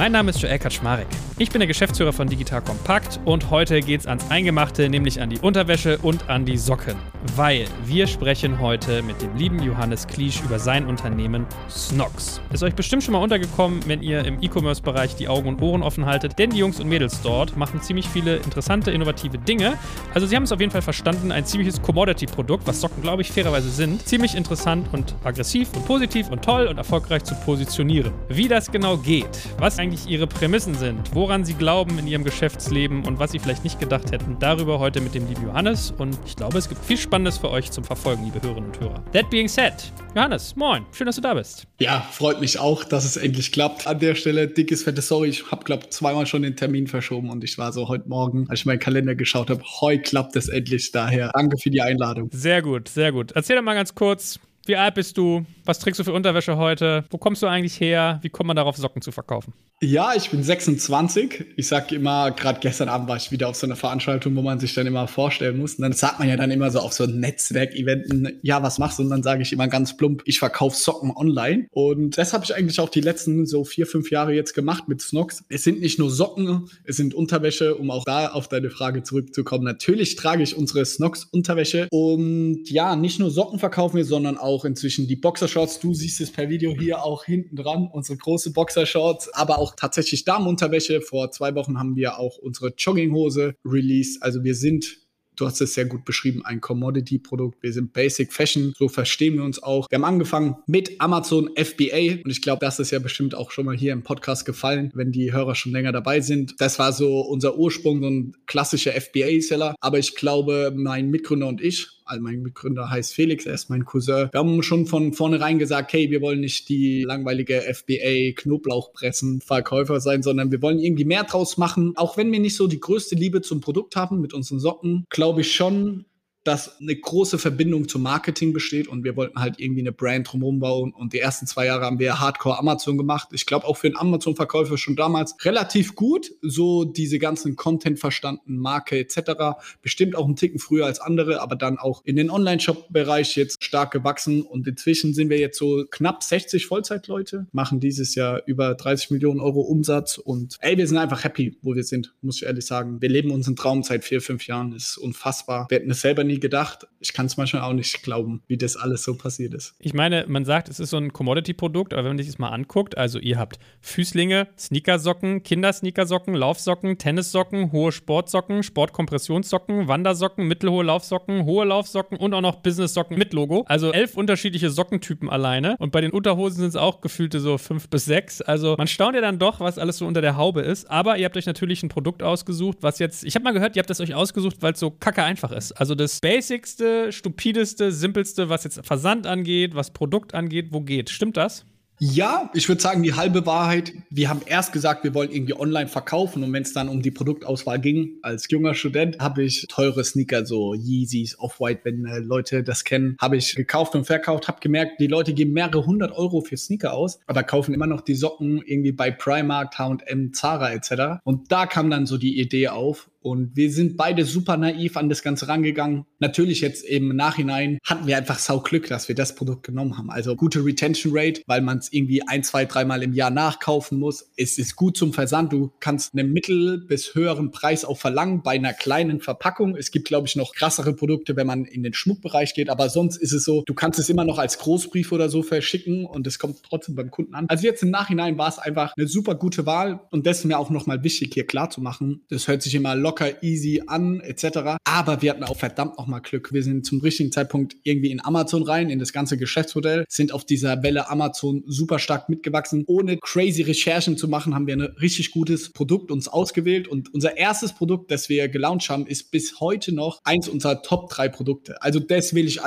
mein Name ist Joel Kaczmarek. Ich bin der Geschäftsführer von Digital Kompakt und heute geht's ans Eingemachte, nämlich an die Unterwäsche und an die Socken. Weil wir sprechen heute mit dem lieben Johannes Kliesch über sein Unternehmen Snox. Ist euch bestimmt schon mal untergekommen, wenn ihr im E-Commerce-Bereich die Augen und Ohren offen haltet, denn die Jungs und Mädels dort machen ziemlich viele interessante, innovative Dinge. Also sie haben es auf jeden Fall verstanden, ein ziemliches Commodity-Produkt, was Socken, glaube ich, fairerweise sind, ziemlich interessant und aggressiv und positiv und toll und erfolgreich zu positionieren. Wie das genau geht, was eigentlich ihre Prämissen sind, woran sie glauben in ihrem Geschäftsleben und was sie vielleicht nicht gedacht hätten. Darüber heute mit dem lieben Johannes. Und ich glaube, es gibt viel Spannendes für euch zum Verfolgen, liebe Hörerinnen und Hörer. That being said, Johannes, moin. Schön, dass du da bist. Ja, freut mich auch, dass es endlich klappt. An der Stelle dickes, fettes Sorry. Ich habe, glaube zweimal schon den Termin verschoben und ich war so heute Morgen, als ich meinen Kalender geschaut habe, heute klappt es endlich. Daher danke für die Einladung. Sehr gut, sehr gut. Erzähl doch mal ganz kurz, wie alt bist du? Was trägst du für Unterwäsche heute? Wo kommst du eigentlich her? Wie kommt man darauf, Socken zu verkaufen? Ja, ich bin 26. Ich sag immer, gerade gestern Abend war ich wieder auf so einer Veranstaltung, wo man sich dann immer vorstellen muss. Und dann sagt man ja dann immer so auf so Netzwerkeventen, ja, was machst du? Und dann sage ich immer ganz plump, ich verkaufe Socken online. Und das habe ich eigentlich auch die letzten so vier, fünf Jahre jetzt gemacht mit Snox. Es sind nicht nur Socken, es sind Unterwäsche, um auch da auf deine Frage zurückzukommen. Natürlich trage ich unsere Snox Unterwäsche. Und ja, nicht nur Socken verkaufen wir, sondern auch inzwischen die Boxershorts. Du siehst es per Video hier auch hinten dran, unsere große Boxershorts, aber auch auch tatsächlich Damenunterwäsche. Vor zwei Wochen haben wir auch unsere Jogginghose released. Also wir sind du hast es sehr gut beschrieben, ein Commodity-Produkt. Wir sind Basic Fashion, so verstehen wir uns auch. Wir haben angefangen mit Amazon FBA und ich glaube, das ist ja bestimmt auch schon mal hier im Podcast gefallen, wenn die Hörer schon länger dabei sind. Das war so unser Ursprung, so ein klassischer FBA-Seller. Aber ich glaube, mein Mitgründer und ich, also mein Mitgründer heißt Felix, er ist mein Cousin. Wir haben schon von vornherein gesagt, hey, wir wollen nicht die langweilige FBA Knoblauchpressen Verkäufer sein, sondern wir wollen irgendwie mehr draus machen. Auch wenn wir nicht so die größte Liebe zum Produkt haben mit unseren Socken, glaube ich schon, dass eine große Verbindung zum Marketing besteht und wir wollten halt irgendwie eine Brand drumherum bauen und die ersten zwei Jahre haben wir Hardcore Amazon gemacht. Ich glaube auch für einen Amazon-Verkäufer schon damals relativ gut, so diese ganzen Content verstanden, Marke etc. Bestimmt auch einen Ticken früher als andere, aber dann auch in den Online-Shop-Bereich jetzt stark gewachsen und inzwischen sind wir jetzt so knapp 60 Vollzeitleute, machen dieses Jahr über 30 Millionen Euro Umsatz und ey, wir sind einfach happy, wo wir sind, muss ich ehrlich sagen. Wir leben unseren Traum seit vier, fünf Jahren, ist unfassbar. Wir hätten es selber nie gedacht. Ich kann es manchmal auch nicht glauben, wie das alles so passiert ist. Ich meine, man sagt, es ist so ein Commodity-Produkt, aber wenn man sich das mal anguckt, also ihr habt Füßlinge, Sneakersocken, Kindersneakersocken, Laufsocken, Tennissocken, hohe Sportsocken, Sportkompressionssocken, Wandersocken, mittelhohe Laufsocken, hohe Laufsocken und auch noch Business-Socken mit Logo. Also elf unterschiedliche Sockentypen alleine. Und bei den Unterhosen sind es auch gefühlte so fünf bis sechs. Also man staunt ja dann doch, was alles so unter der Haube ist. Aber ihr habt euch natürlich ein Produkt ausgesucht, was jetzt, ich habe mal gehört, ihr habt es euch ausgesucht, weil es so kacke einfach ist. Also das basicste, stupideste, simpelste, was jetzt Versand angeht, was Produkt angeht, wo geht. Stimmt das? Ja, ich würde sagen, die halbe Wahrheit. Wir haben erst gesagt, wir wollen irgendwie online verkaufen und wenn es dann um die Produktauswahl ging, als junger Student, habe ich teure Sneaker, so Yeezys, Off-White, wenn äh, Leute das kennen, habe ich gekauft und verkauft, habe gemerkt, die Leute geben mehrere hundert Euro für Sneaker aus, aber kaufen immer noch die Socken irgendwie bei Primark, H&M, Zara etc. Und da kam dann so die Idee auf, und wir sind beide super naiv an das Ganze rangegangen. Natürlich jetzt im Nachhinein hatten wir einfach sau Glück, dass wir das Produkt genommen haben. Also gute Retention Rate, weil man es irgendwie ein, zwei, dreimal im Jahr nachkaufen muss. Es ist gut zum Versand. Du kannst einen mittel- bis höheren Preis auch verlangen bei einer kleinen Verpackung. Es gibt, glaube ich, noch krassere Produkte, wenn man in den Schmuckbereich geht. Aber sonst ist es so, du kannst es immer noch als Großbrief oder so verschicken und es kommt trotzdem beim Kunden an. Also jetzt im Nachhinein war es einfach eine super gute Wahl und das ist mir auch nochmal wichtig hier klar zu machen. Das hört sich immer locker locker easy an, etc. Aber wir hatten auch verdammt nochmal Glück. Wir sind zum richtigen Zeitpunkt irgendwie in Amazon rein, in das ganze Geschäftsmodell, sind auf dieser Welle Amazon super stark mitgewachsen. Ohne crazy Recherchen zu machen, haben wir ein richtig gutes Produkt uns ausgewählt. Und unser erstes Produkt, das wir gelauncht haben, ist bis heute noch eins unserer Top drei Produkte. Also das will ich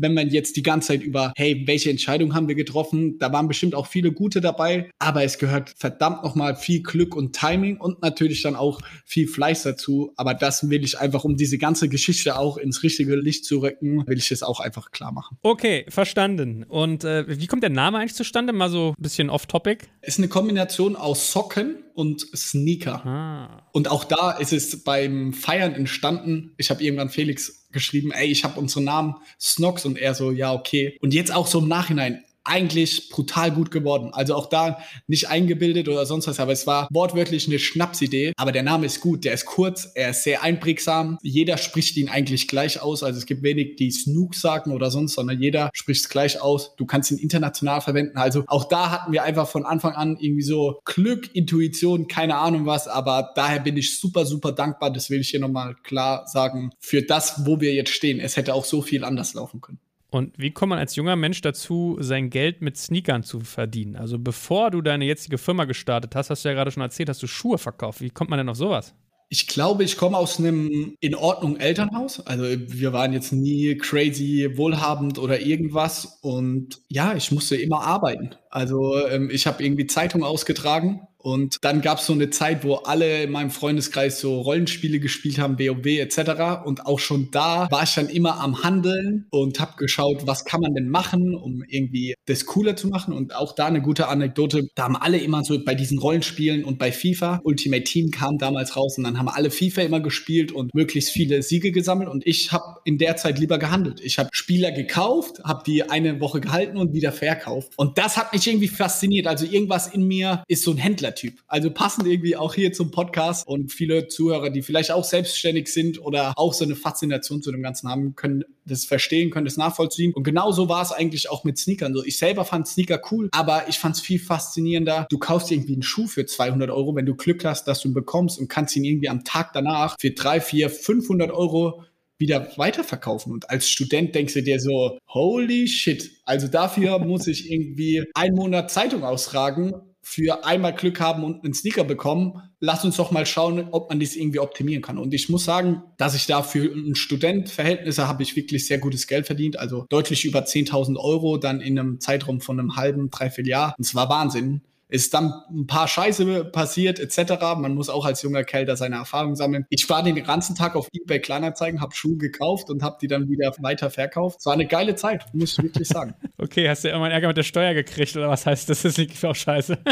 wenn man jetzt die ganze Zeit über, hey, welche Entscheidung haben wir getroffen, da waren bestimmt auch viele gute dabei, aber es gehört verdammt nochmal viel Glück und Timing und natürlich dann auch viel Fleiß dazu. Aber das will ich einfach, um diese ganze Geschichte auch ins richtige Licht zu rücken, will ich es auch einfach klar machen. Okay, verstanden. Und äh, wie kommt der Name eigentlich zustande? Mal so ein bisschen off-topic. Ist eine Kombination aus Socken und Sneaker. Ah. Und auch da ist es beim Feiern entstanden. Ich habe irgendwann Felix geschrieben, ey, ich habe unseren Namen Snox und er so, ja, okay. Und jetzt auch so im Nachhinein, eigentlich brutal gut geworden. Also auch da nicht eingebildet oder sonst was, aber es war wortwörtlich eine Schnapsidee. Aber der Name ist gut, der ist kurz, er ist sehr einprägsam. Jeder spricht ihn eigentlich gleich aus. Also es gibt wenig, die Snook sagen oder sonst, sondern jeder spricht es gleich aus. Du kannst ihn international verwenden. Also auch da hatten wir einfach von Anfang an irgendwie so Glück, Intuition, keine Ahnung was. Aber daher bin ich super, super dankbar. Das will ich hier nochmal klar sagen. Für das, wo wir jetzt stehen. Es hätte auch so viel anders laufen können. Und wie kommt man als junger Mensch dazu, sein Geld mit Sneakern zu verdienen? Also bevor du deine jetzige Firma gestartet hast, hast du ja gerade schon erzählt, hast du Schuhe verkauft. Wie kommt man denn auf sowas? Ich glaube, ich komme aus einem in Ordnung Elternhaus. Also wir waren jetzt nie crazy wohlhabend oder irgendwas. Und ja, ich musste immer arbeiten. Also ähm, ich habe irgendwie Zeitung ausgetragen und dann gab es so eine Zeit, wo alle in meinem Freundeskreis so Rollenspiele gespielt haben, WoW etc. Und auch schon da war ich dann immer am Handeln und habe geschaut, was kann man denn machen, um irgendwie das cooler zu machen. Und auch da eine gute Anekdote, da haben alle immer so bei diesen Rollenspielen und bei FIFA, Ultimate Team kam damals raus und dann haben alle FIFA immer gespielt und möglichst viele Siege gesammelt. Und ich habe in der Zeit lieber gehandelt. Ich habe Spieler gekauft, habe die eine Woche gehalten und wieder verkauft. Und das hat mich irgendwie fasziniert. Also irgendwas in mir ist so ein Händler Typ. Also passend irgendwie auch hier zum Podcast und viele Zuhörer, die vielleicht auch selbstständig sind oder auch so eine Faszination zu dem Ganzen haben, können das verstehen, können das nachvollziehen. Und genauso war es eigentlich auch mit Sneakern. So, ich selber fand Sneaker cool, aber ich fand es viel faszinierender. Du kaufst irgendwie einen Schuh für 200 Euro, wenn du Glück hast, dass du ihn bekommst und kannst ihn irgendwie am Tag danach für 3, 4, 500 Euro wieder weiterverkaufen. Und als Student denkst du dir so, holy shit. Also dafür muss ich irgendwie einen Monat Zeitung ausragen für einmal Glück haben und einen Sneaker bekommen. Lass uns doch mal schauen, ob man das irgendwie optimieren kann. Und ich muss sagen, dass ich da für ein Studentverhältnisse habe ich wirklich sehr gutes Geld verdient. Also deutlich über 10.000 Euro dann in einem Zeitraum von einem halben, dreiviertel Jahr. Und es war Wahnsinn ist dann ein paar Scheiße passiert etc. Man muss auch als junger Kerl da seine Erfahrungen sammeln. Ich war den ganzen Tag auf eBay Kleinanzeigen, habe Schuhe gekauft und habe die dann wieder weiter verkauft. Es war eine geile Zeit, muss ich wirklich sagen. okay, hast du irgendwann Ärger mit der Steuer gekriegt oder was heißt das? Das ist auch scheiße.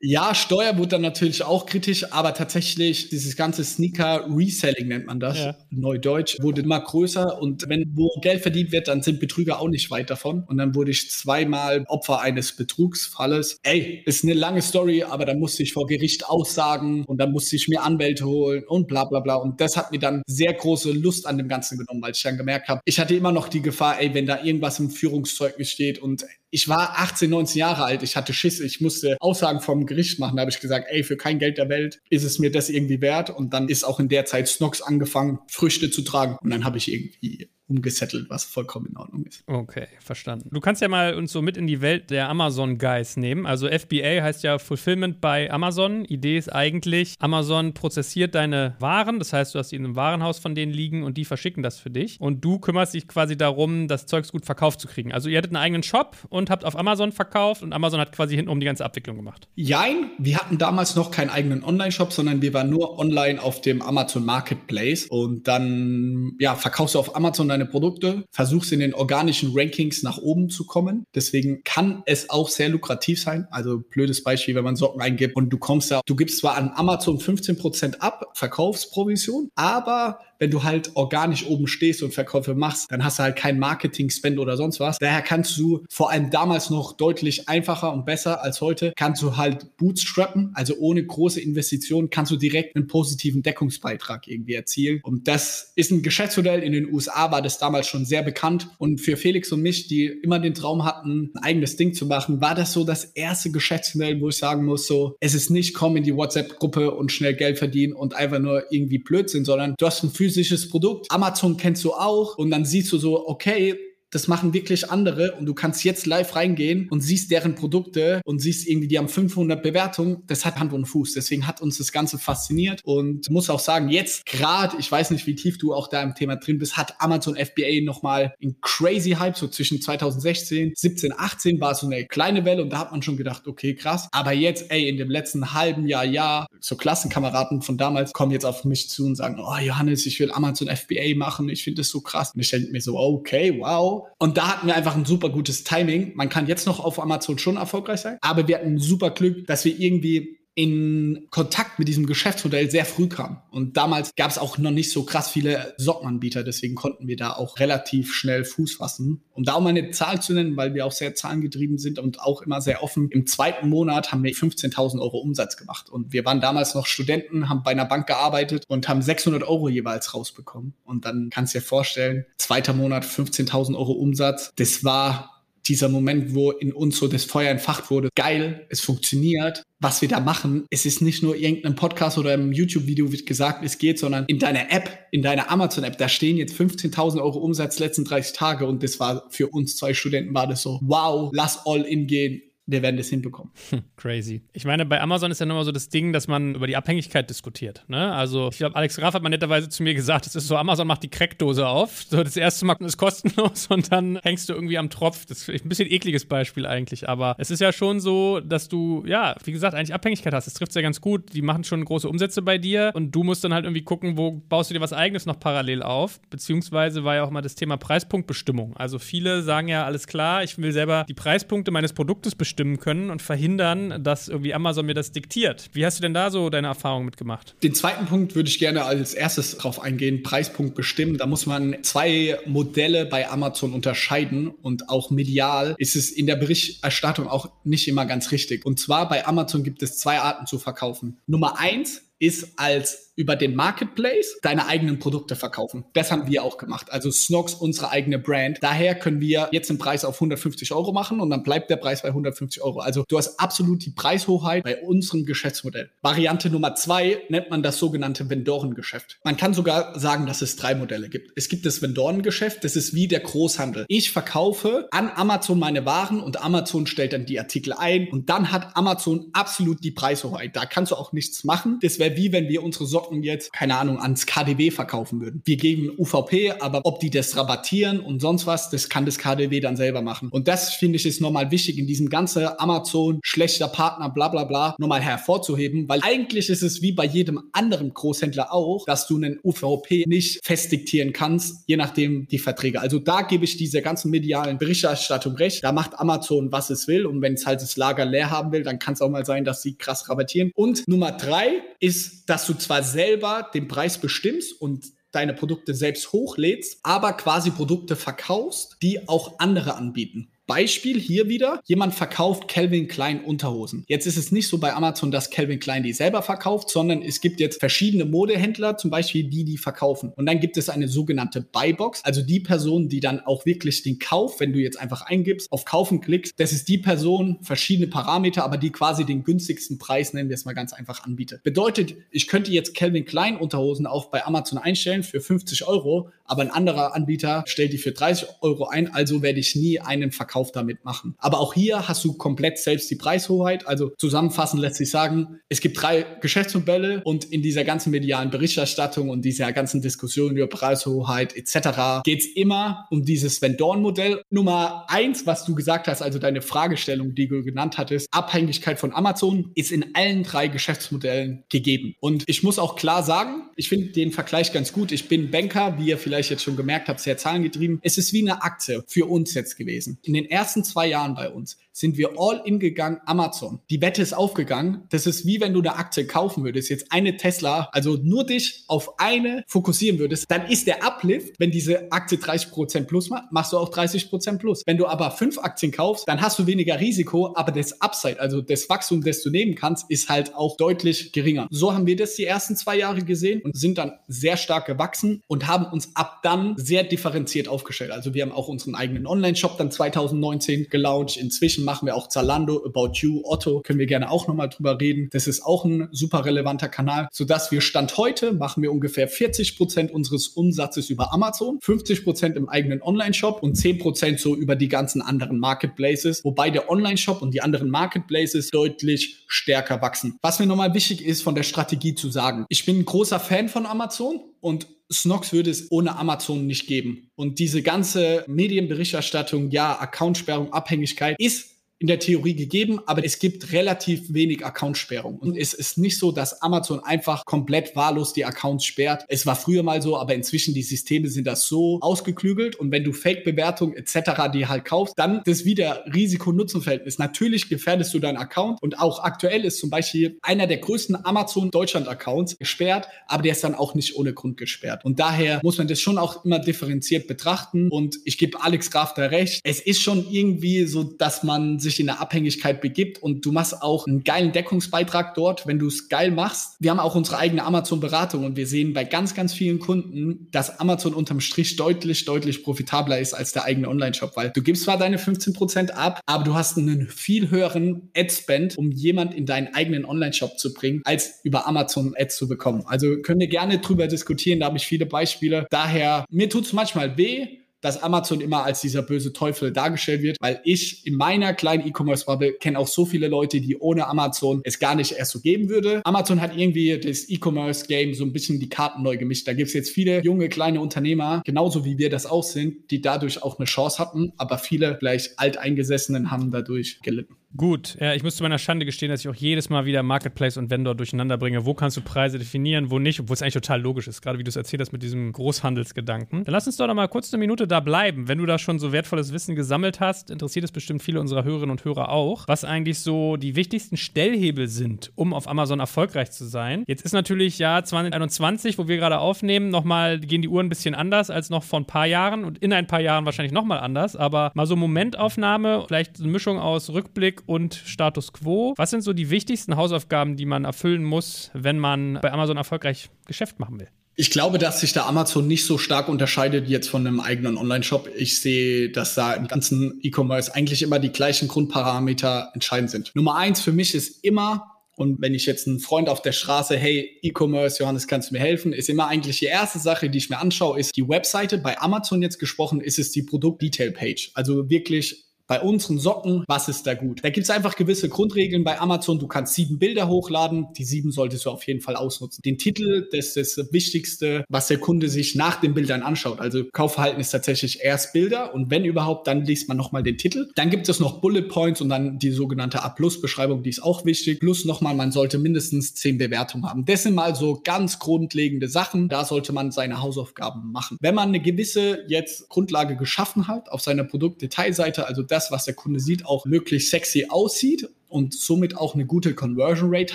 Ja, Steuer wurde dann natürlich auch kritisch, aber tatsächlich dieses ganze Sneaker-Reselling nennt man das, ja. Neudeutsch, wurde immer größer und wenn wo Geld verdient wird, dann sind Betrüger auch nicht weit davon. Und dann wurde ich zweimal Opfer eines Betrugsfalles. Ey, ist eine lange Story, aber dann musste ich vor Gericht aussagen und dann musste ich mir Anwälte holen und bla bla bla. Und das hat mir dann sehr große Lust an dem Ganzen genommen, weil ich dann gemerkt habe, ich hatte immer noch die Gefahr, ey, wenn da irgendwas im Führungszeugnis steht und ich war 18, 19 Jahre alt, ich hatte Schiss, ich musste Aussagen vom Gericht machen. Da habe ich gesagt, ey, für kein Geld der Welt ist es mir das irgendwie wert. Und dann ist auch in der Zeit Snox angefangen, Früchte zu tragen. Und dann habe ich irgendwie umgesettelt, was vollkommen in Ordnung ist. Okay, verstanden. Du kannst ja mal uns so mit in die Welt der Amazon-Guys nehmen. Also FBA heißt ja Fulfillment bei Amazon. Idee ist eigentlich, Amazon prozessiert deine Waren, das heißt, du hast die in einem Warenhaus von denen liegen und die verschicken das für dich. Und du kümmerst dich quasi darum, das Zeugs gut verkauft zu kriegen. Also ihr hattet einen eigenen Shop und habt auf Amazon verkauft und Amazon hat quasi hintenrum die ganze Abwicklung gemacht. Jein, wir hatten damals noch keinen eigenen Online-Shop, sondern wir waren nur online auf dem Amazon Marketplace und dann, ja, verkaufst du auf Amazon deine Produkte, versuchst in den organischen Rankings nach oben zu kommen. Deswegen kann es auch sehr lukrativ sein. Also blödes Beispiel, wenn man Socken eingibt und du kommst da, du gibst zwar an Amazon 15% ab, Verkaufsprovision, aber wenn du halt organisch oben stehst und Verkäufe machst, dann hast du halt kein Marketing-Spend oder sonst was. Daher kannst du vor allem damals noch deutlich einfacher und besser als heute, kannst du halt bootstrappen, also ohne große Investitionen kannst du direkt einen positiven Deckungsbeitrag irgendwie erzielen. Und das ist ein Geschäftsmodell. In den USA war das damals schon sehr bekannt. Und für Felix und mich, die immer den Traum hatten, ein eigenes Ding zu machen, war das so das erste Geschäftsmodell, wo ich sagen muss, so, es ist nicht, komm in die WhatsApp-Gruppe und schnell Geld verdienen und einfach nur irgendwie Blödsinn, sondern du hast ein physisches Produkt. Amazon kennst du auch und dann siehst du so, okay, das machen wirklich andere und du kannst jetzt live reingehen und siehst deren Produkte und siehst irgendwie, die haben 500 Bewertungen. Das hat Hand und Fuß. Deswegen hat uns das Ganze fasziniert und muss auch sagen, jetzt gerade, ich weiß nicht, wie tief du auch da im Thema drin bist, hat Amazon FBA nochmal einen crazy Hype, so zwischen 2016, 17, 18 war so eine kleine Welle und da hat man schon gedacht, okay, krass. Aber jetzt, ey, in dem letzten halben Jahr, Jahr, so Klassenkameraden von damals kommen jetzt auf mich zu und sagen, oh Johannes, ich will Amazon FBA machen, ich finde das so krass. Und ich denke mir so, okay, wow, und da hatten wir einfach ein super gutes Timing. Man kann jetzt noch auf Amazon schon erfolgreich sein, aber wir hatten super Glück, dass wir irgendwie in Kontakt mit diesem Geschäftsmodell sehr früh kam. Und damals gab es auch noch nicht so krass viele Sockenanbieter, deswegen konnten wir da auch relativ schnell Fuß fassen. Um da auch mal eine Zahl zu nennen, weil wir auch sehr zahlengetrieben sind und auch immer sehr offen. Im zweiten Monat haben wir 15.000 Euro Umsatz gemacht. Und wir waren damals noch Studenten, haben bei einer Bank gearbeitet und haben 600 Euro jeweils rausbekommen. Und dann kannst du dir vorstellen, zweiter Monat 15.000 Euro Umsatz. Das war dieser Moment, wo in uns so das Feuer entfacht wurde. Geil, es funktioniert. Was wir da machen, es ist nicht nur irgendein Podcast oder im YouTube-Video wird gesagt, es geht, sondern in deiner App, in deiner Amazon-App, da stehen jetzt 15.000 Euro Umsatz letzten 30 Tage und das war für uns zwei Studenten war das so, wow, lass all in gehen wir werden das hinbekommen. Hm, crazy. Ich meine, bei Amazon ist ja nochmal so das Ding, dass man über die Abhängigkeit diskutiert. Ne? Also, ich glaube, Alex Graf hat mal netterweise zu mir gesagt, es ist so, Amazon macht die Crackdose auf. So, das erste Mal ist kostenlos und dann hängst du irgendwie am Tropf. Das ist ein bisschen ekliges Beispiel eigentlich, aber es ist ja schon so, dass du, ja, wie gesagt, eigentlich Abhängigkeit hast. Das trifft ja ganz gut. Die machen schon große Umsätze bei dir und du musst dann halt irgendwie gucken, wo baust du dir was Eigenes noch parallel auf. Beziehungsweise war ja auch mal das Thema Preispunktbestimmung. Also, viele sagen ja, alles klar, ich will selber die Preispunkte meines Produktes bestimmen abstimmen können und verhindern, dass irgendwie Amazon mir das diktiert. Wie hast du denn da so deine Erfahrungen mitgemacht? Den zweiten Punkt würde ich gerne als erstes drauf eingehen, Preispunkt bestimmen. Da muss man zwei Modelle bei Amazon unterscheiden und auch medial ist es in der Berichterstattung auch nicht immer ganz richtig. Und zwar bei Amazon gibt es zwei Arten zu verkaufen. Nummer eins ist als über den Marketplace deine eigenen Produkte verkaufen. Das haben wir auch gemacht. Also Snox, unsere eigene Brand. Daher können wir jetzt den Preis auf 150 Euro machen und dann bleibt der Preis bei 150 Euro. Also du hast absolut die Preishoheit bei unserem Geschäftsmodell. Variante Nummer zwei nennt man das sogenannte Vendorengeschäft. Man kann sogar sagen, dass es drei Modelle gibt. Es gibt das Vendorengeschäft, das ist wie der Großhandel. Ich verkaufe an Amazon meine Waren und Amazon stellt dann die Artikel ein und dann hat Amazon absolut die Preishoheit. Da kannst du auch nichts machen. Das wäre wie wenn wir unsere Socken Socken jetzt, keine Ahnung, ans KDW verkaufen würden. Wir geben UVP, aber ob die das rabattieren und sonst was, das kann das KDW dann selber machen. Und das finde ich ist nochmal wichtig in diesem ganzen Amazon, schlechter Partner, bla bla bla, nochmal hervorzuheben, weil eigentlich ist es wie bei jedem anderen Großhändler auch, dass du einen UVP nicht festdiktieren kannst, je nachdem die Verträge. Also da gebe ich dieser ganzen medialen Berichterstattung recht. Da macht Amazon, was es will. Und wenn es halt das Lager leer haben will, dann kann es auch mal sein, dass sie krass rabattieren. Und Nummer drei ist, dass du zwar selber den Preis bestimmst und deine Produkte selbst hochlädst, aber quasi Produkte verkaufst, die auch andere anbieten. Beispiel hier wieder, jemand verkauft Calvin Klein Unterhosen. Jetzt ist es nicht so bei Amazon, dass Calvin Klein die selber verkauft, sondern es gibt jetzt verschiedene Modehändler, zum Beispiel die, die verkaufen. Und dann gibt es eine sogenannte Buybox, also die Person, die dann auch wirklich den Kauf, wenn du jetzt einfach eingibst, auf Kaufen klickst, das ist die Person, verschiedene Parameter, aber die quasi den günstigsten Preis, nennen wir es mal ganz einfach, anbietet. Bedeutet, ich könnte jetzt Calvin Klein Unterhosen auch bei Amazon einstellen für 50 Euro, aber ein anderer Anbieter stellt die für 30 Euro ein, also werde ich nie einen Verkauf damit machen. Aber auch hier hast du komplett selbst die Preishoheit. Also zusammenfassend lässt sich sagen, es gibt drei Geschäftsmodelle und in dieser ganzen medialen Berichterstattung und dieser ganzen Diskussion über Preishoheit etc. geht es immer um dieses Vendoren-Modell. Nummer eins, was du gesagt hast, also deine Fragestellung, die du genannt hattest, Abhängigkeit von Amazon, ist in allen drei Geschäftsmodellen gegeben. Und ich muss auch klar sagen, ich finde den Vergleich ganz gut. Ich bin Banker, wie ihr vielleicht jetzt schon gemerkt habt, sehr zahlengetrieben. Es ist wie eine Aktie für uns jetzt gewesen. In den ersten zwei Jahren bei uns sind wir all in gegangen, Amazon. Die Wette ist aufgegangen. Das ist wie wenn du eine Aktie kaufen würdest, jetzt eine Tesla, also nur dich auf eine fokussieren würdest, dann ist der Uplift, wenn diese Aktie 30% plus macht, machst du auch 30% plus. Wenn du aber fünf Aktien kaufst, dann hast du weniger Risiko, aber das Upside, also das Wachstum, das du nehmen kannst, ist halt auch deutlich geringer. So haben wir das die ersten zwei Jahre gesehen und sind dann sehr stark gewachsen und haben uns ab dann sehr differenziert aufgestellt. Also wir haben auch unseren eigenen Online-Shop dann 2019 gelauncht. Inzwischen machen wir auch Zalando, About You, Otto. Können wir gerne auch nochmal drüber reden. Das ist auch ein super relevanter Kanal, sodass wir Stand heute machen wir ungefähr 40 Prozent unseres Umsatzes über Amazon, 50 Prozent im eigenen Online-Shop und 10 Prozent so über die ganzen anderen Marketplaces, wobei der Online-Shop und die anderen Marketplaces deutlich stärker wachsen. Was mir nochmal wichtig ist, von der Strategie zu sagen. Ich bin ein großer Fan von Amazon und Snox würde es ohne Amazon nicht geben. Und diese ganze Medienberichterstattung, ja, Accountsperrung, Abhängigkeit ist in der Theorie gegeben, aber es gibt relativ wenig Accountsperrung. Und es ist nicht so, dass Amazon einfach komplett wahllos die Accounts sperrt. Es war früher mal so, aber inzwischen die Systeme sind das so ausgeklügelt und wenn du Fake-Bewertungen etc. die halt kaufst, dann das wieder Risiko-Nutzen-Verhältnis. Natürlich gefährdest du deinen Account und auch aktuell ist zum Beispiel einer der größten Amazon Deutschland-Accounts gesperrt, aber der ist dann auch nicht ohne Grund gesperrt. Und daher muss man das schon auch immer differenziert betrachten und ich gebe Alex Graf da recht. Es ist schon irgendwie so, dass man sich in eine Abhängigkeit begibt und du machst auch einen geilen Deckungsbeitrag dort, wenn du es geil machst. Wir haben auch unsere eigene Amazon-Beratung und wir sehen bei ganz, ganz vielen Kunden, dass Amazon unterm Strich deutlich, deutlich profitabler ist als der eigene Online-Shop, weil du gibst zwar deine 15% ab, aber du hast einen viel höheren Ad-Spend, um jemand in deinen eigenen Online-Shop zu bringen, als über Amazon Ads zu bekommen. Also können wir gerne drüber diskutieren, da habe ich viele Beispiele. Daher, mir tut es manchmal weh, dass Amazon immer als dieser böse Teufel dargestellt wird, weil ich in meiner kleinen E-Commerce-Bubble kenne auch so viele Leute, die ohne Amazon es gar nicht erst so geben würde. Amazon hat irgendwie das E-Commerce-Game so ein bisschen die Karten neu gemischt. Da gibt es jetzt viele junge, kleine Unternehmer, genauso wie wir das auch sind, die dadurch auch eine Chance hatten, aber viele vielleicht Alteingesessenen haben dadurch gelitten. Gut, ja, ich muss zu meiner Schande gestehen, dass ich auch jedes Mal wieder Marketplace und Vendor durcheinander bringe. Wo kannst du Preise definieren, wo nicht, obwohl es eigentlich total logisch ist, gerade wie du es erzählt hast mit diesem Großhandelsgedanken. Dann lass uns doch noch mal kurz eine Minute da bleiben. Wenn du da schon so wertvolles Wissen gesammelt hast, interessiert es bestimmt viele unserer Hörerinnen und Hörer auch, was eigentlich so die wichtigsten Stellhebel sind, um auf Amazon erfolgreich zu sein. Jetzt ist natürlich Jahr 2021, wo wir gerade aufnehmen, nochmal gehen die Uhren ein bisschen anders als noch vor ein paar Jahren und in ein paar Jahren wahrscheinlich nochmal anders, aber mal so Momentaufnahme, vielleicht eine Mischung aus Rückblick und Status Quo. Was sind so die wichtigsten Hausaufgaben, die man erfüllen muss, wenn man bei Amazon erfolgreich Geschäft machen will? Ich glaube, dass sich da Amazon nicht so stark unterscheidet jetzt von einem eigenen Online-Shop. Ich sehe, dass da im ganzen E-Commerce eigentlich immer die gleichen Grundparameter entscheidend sind. Nummer eins für mich ist immer, und wenn ich jetzt einen Freund auf der Straße, hey, E-Commerce, Johannes, kannst du mir helfen, ist immer eigentlich die erste Sache, die ich mir anschaue, ist die Webseite. Bei Amazon jetzt gesprochen, ist es die Produkt-Detail-Page. Also wirklich bei unseren Socken, was ist da gut? Da gibt's einfach gewisse Grundregeln bei Amazon. Du kannst sieben Bilder hochladen. Die sieben solltest du auf jeden Fall ausnutzen. Den Titel, das ist das Wichtigste, was der Kunde sich nach den Bildern anschaut. Also Kaufverhalten ist tatsächlich erst Bilder und wenn überhaupt, dann liest man nochmal den Titel. Dann gibt es noch Bullet Points und dann die sogenannte A-Plus-Beschreibung, die ist auch wichtig. Plus nochmal, man sollte mindestens zehn Bewertungen haben. Das sind mal so ganz grundlegende Sachen. Da sollte man seine Hausaufgaben machen. Wenn man eine gewisse jetzt Grundlage geschaffen hat auf seiner Produktdetailseite, also das das, was der Kunde sieht, auch möglichst sexy aussieht und somit auch eine gute Conversion Rate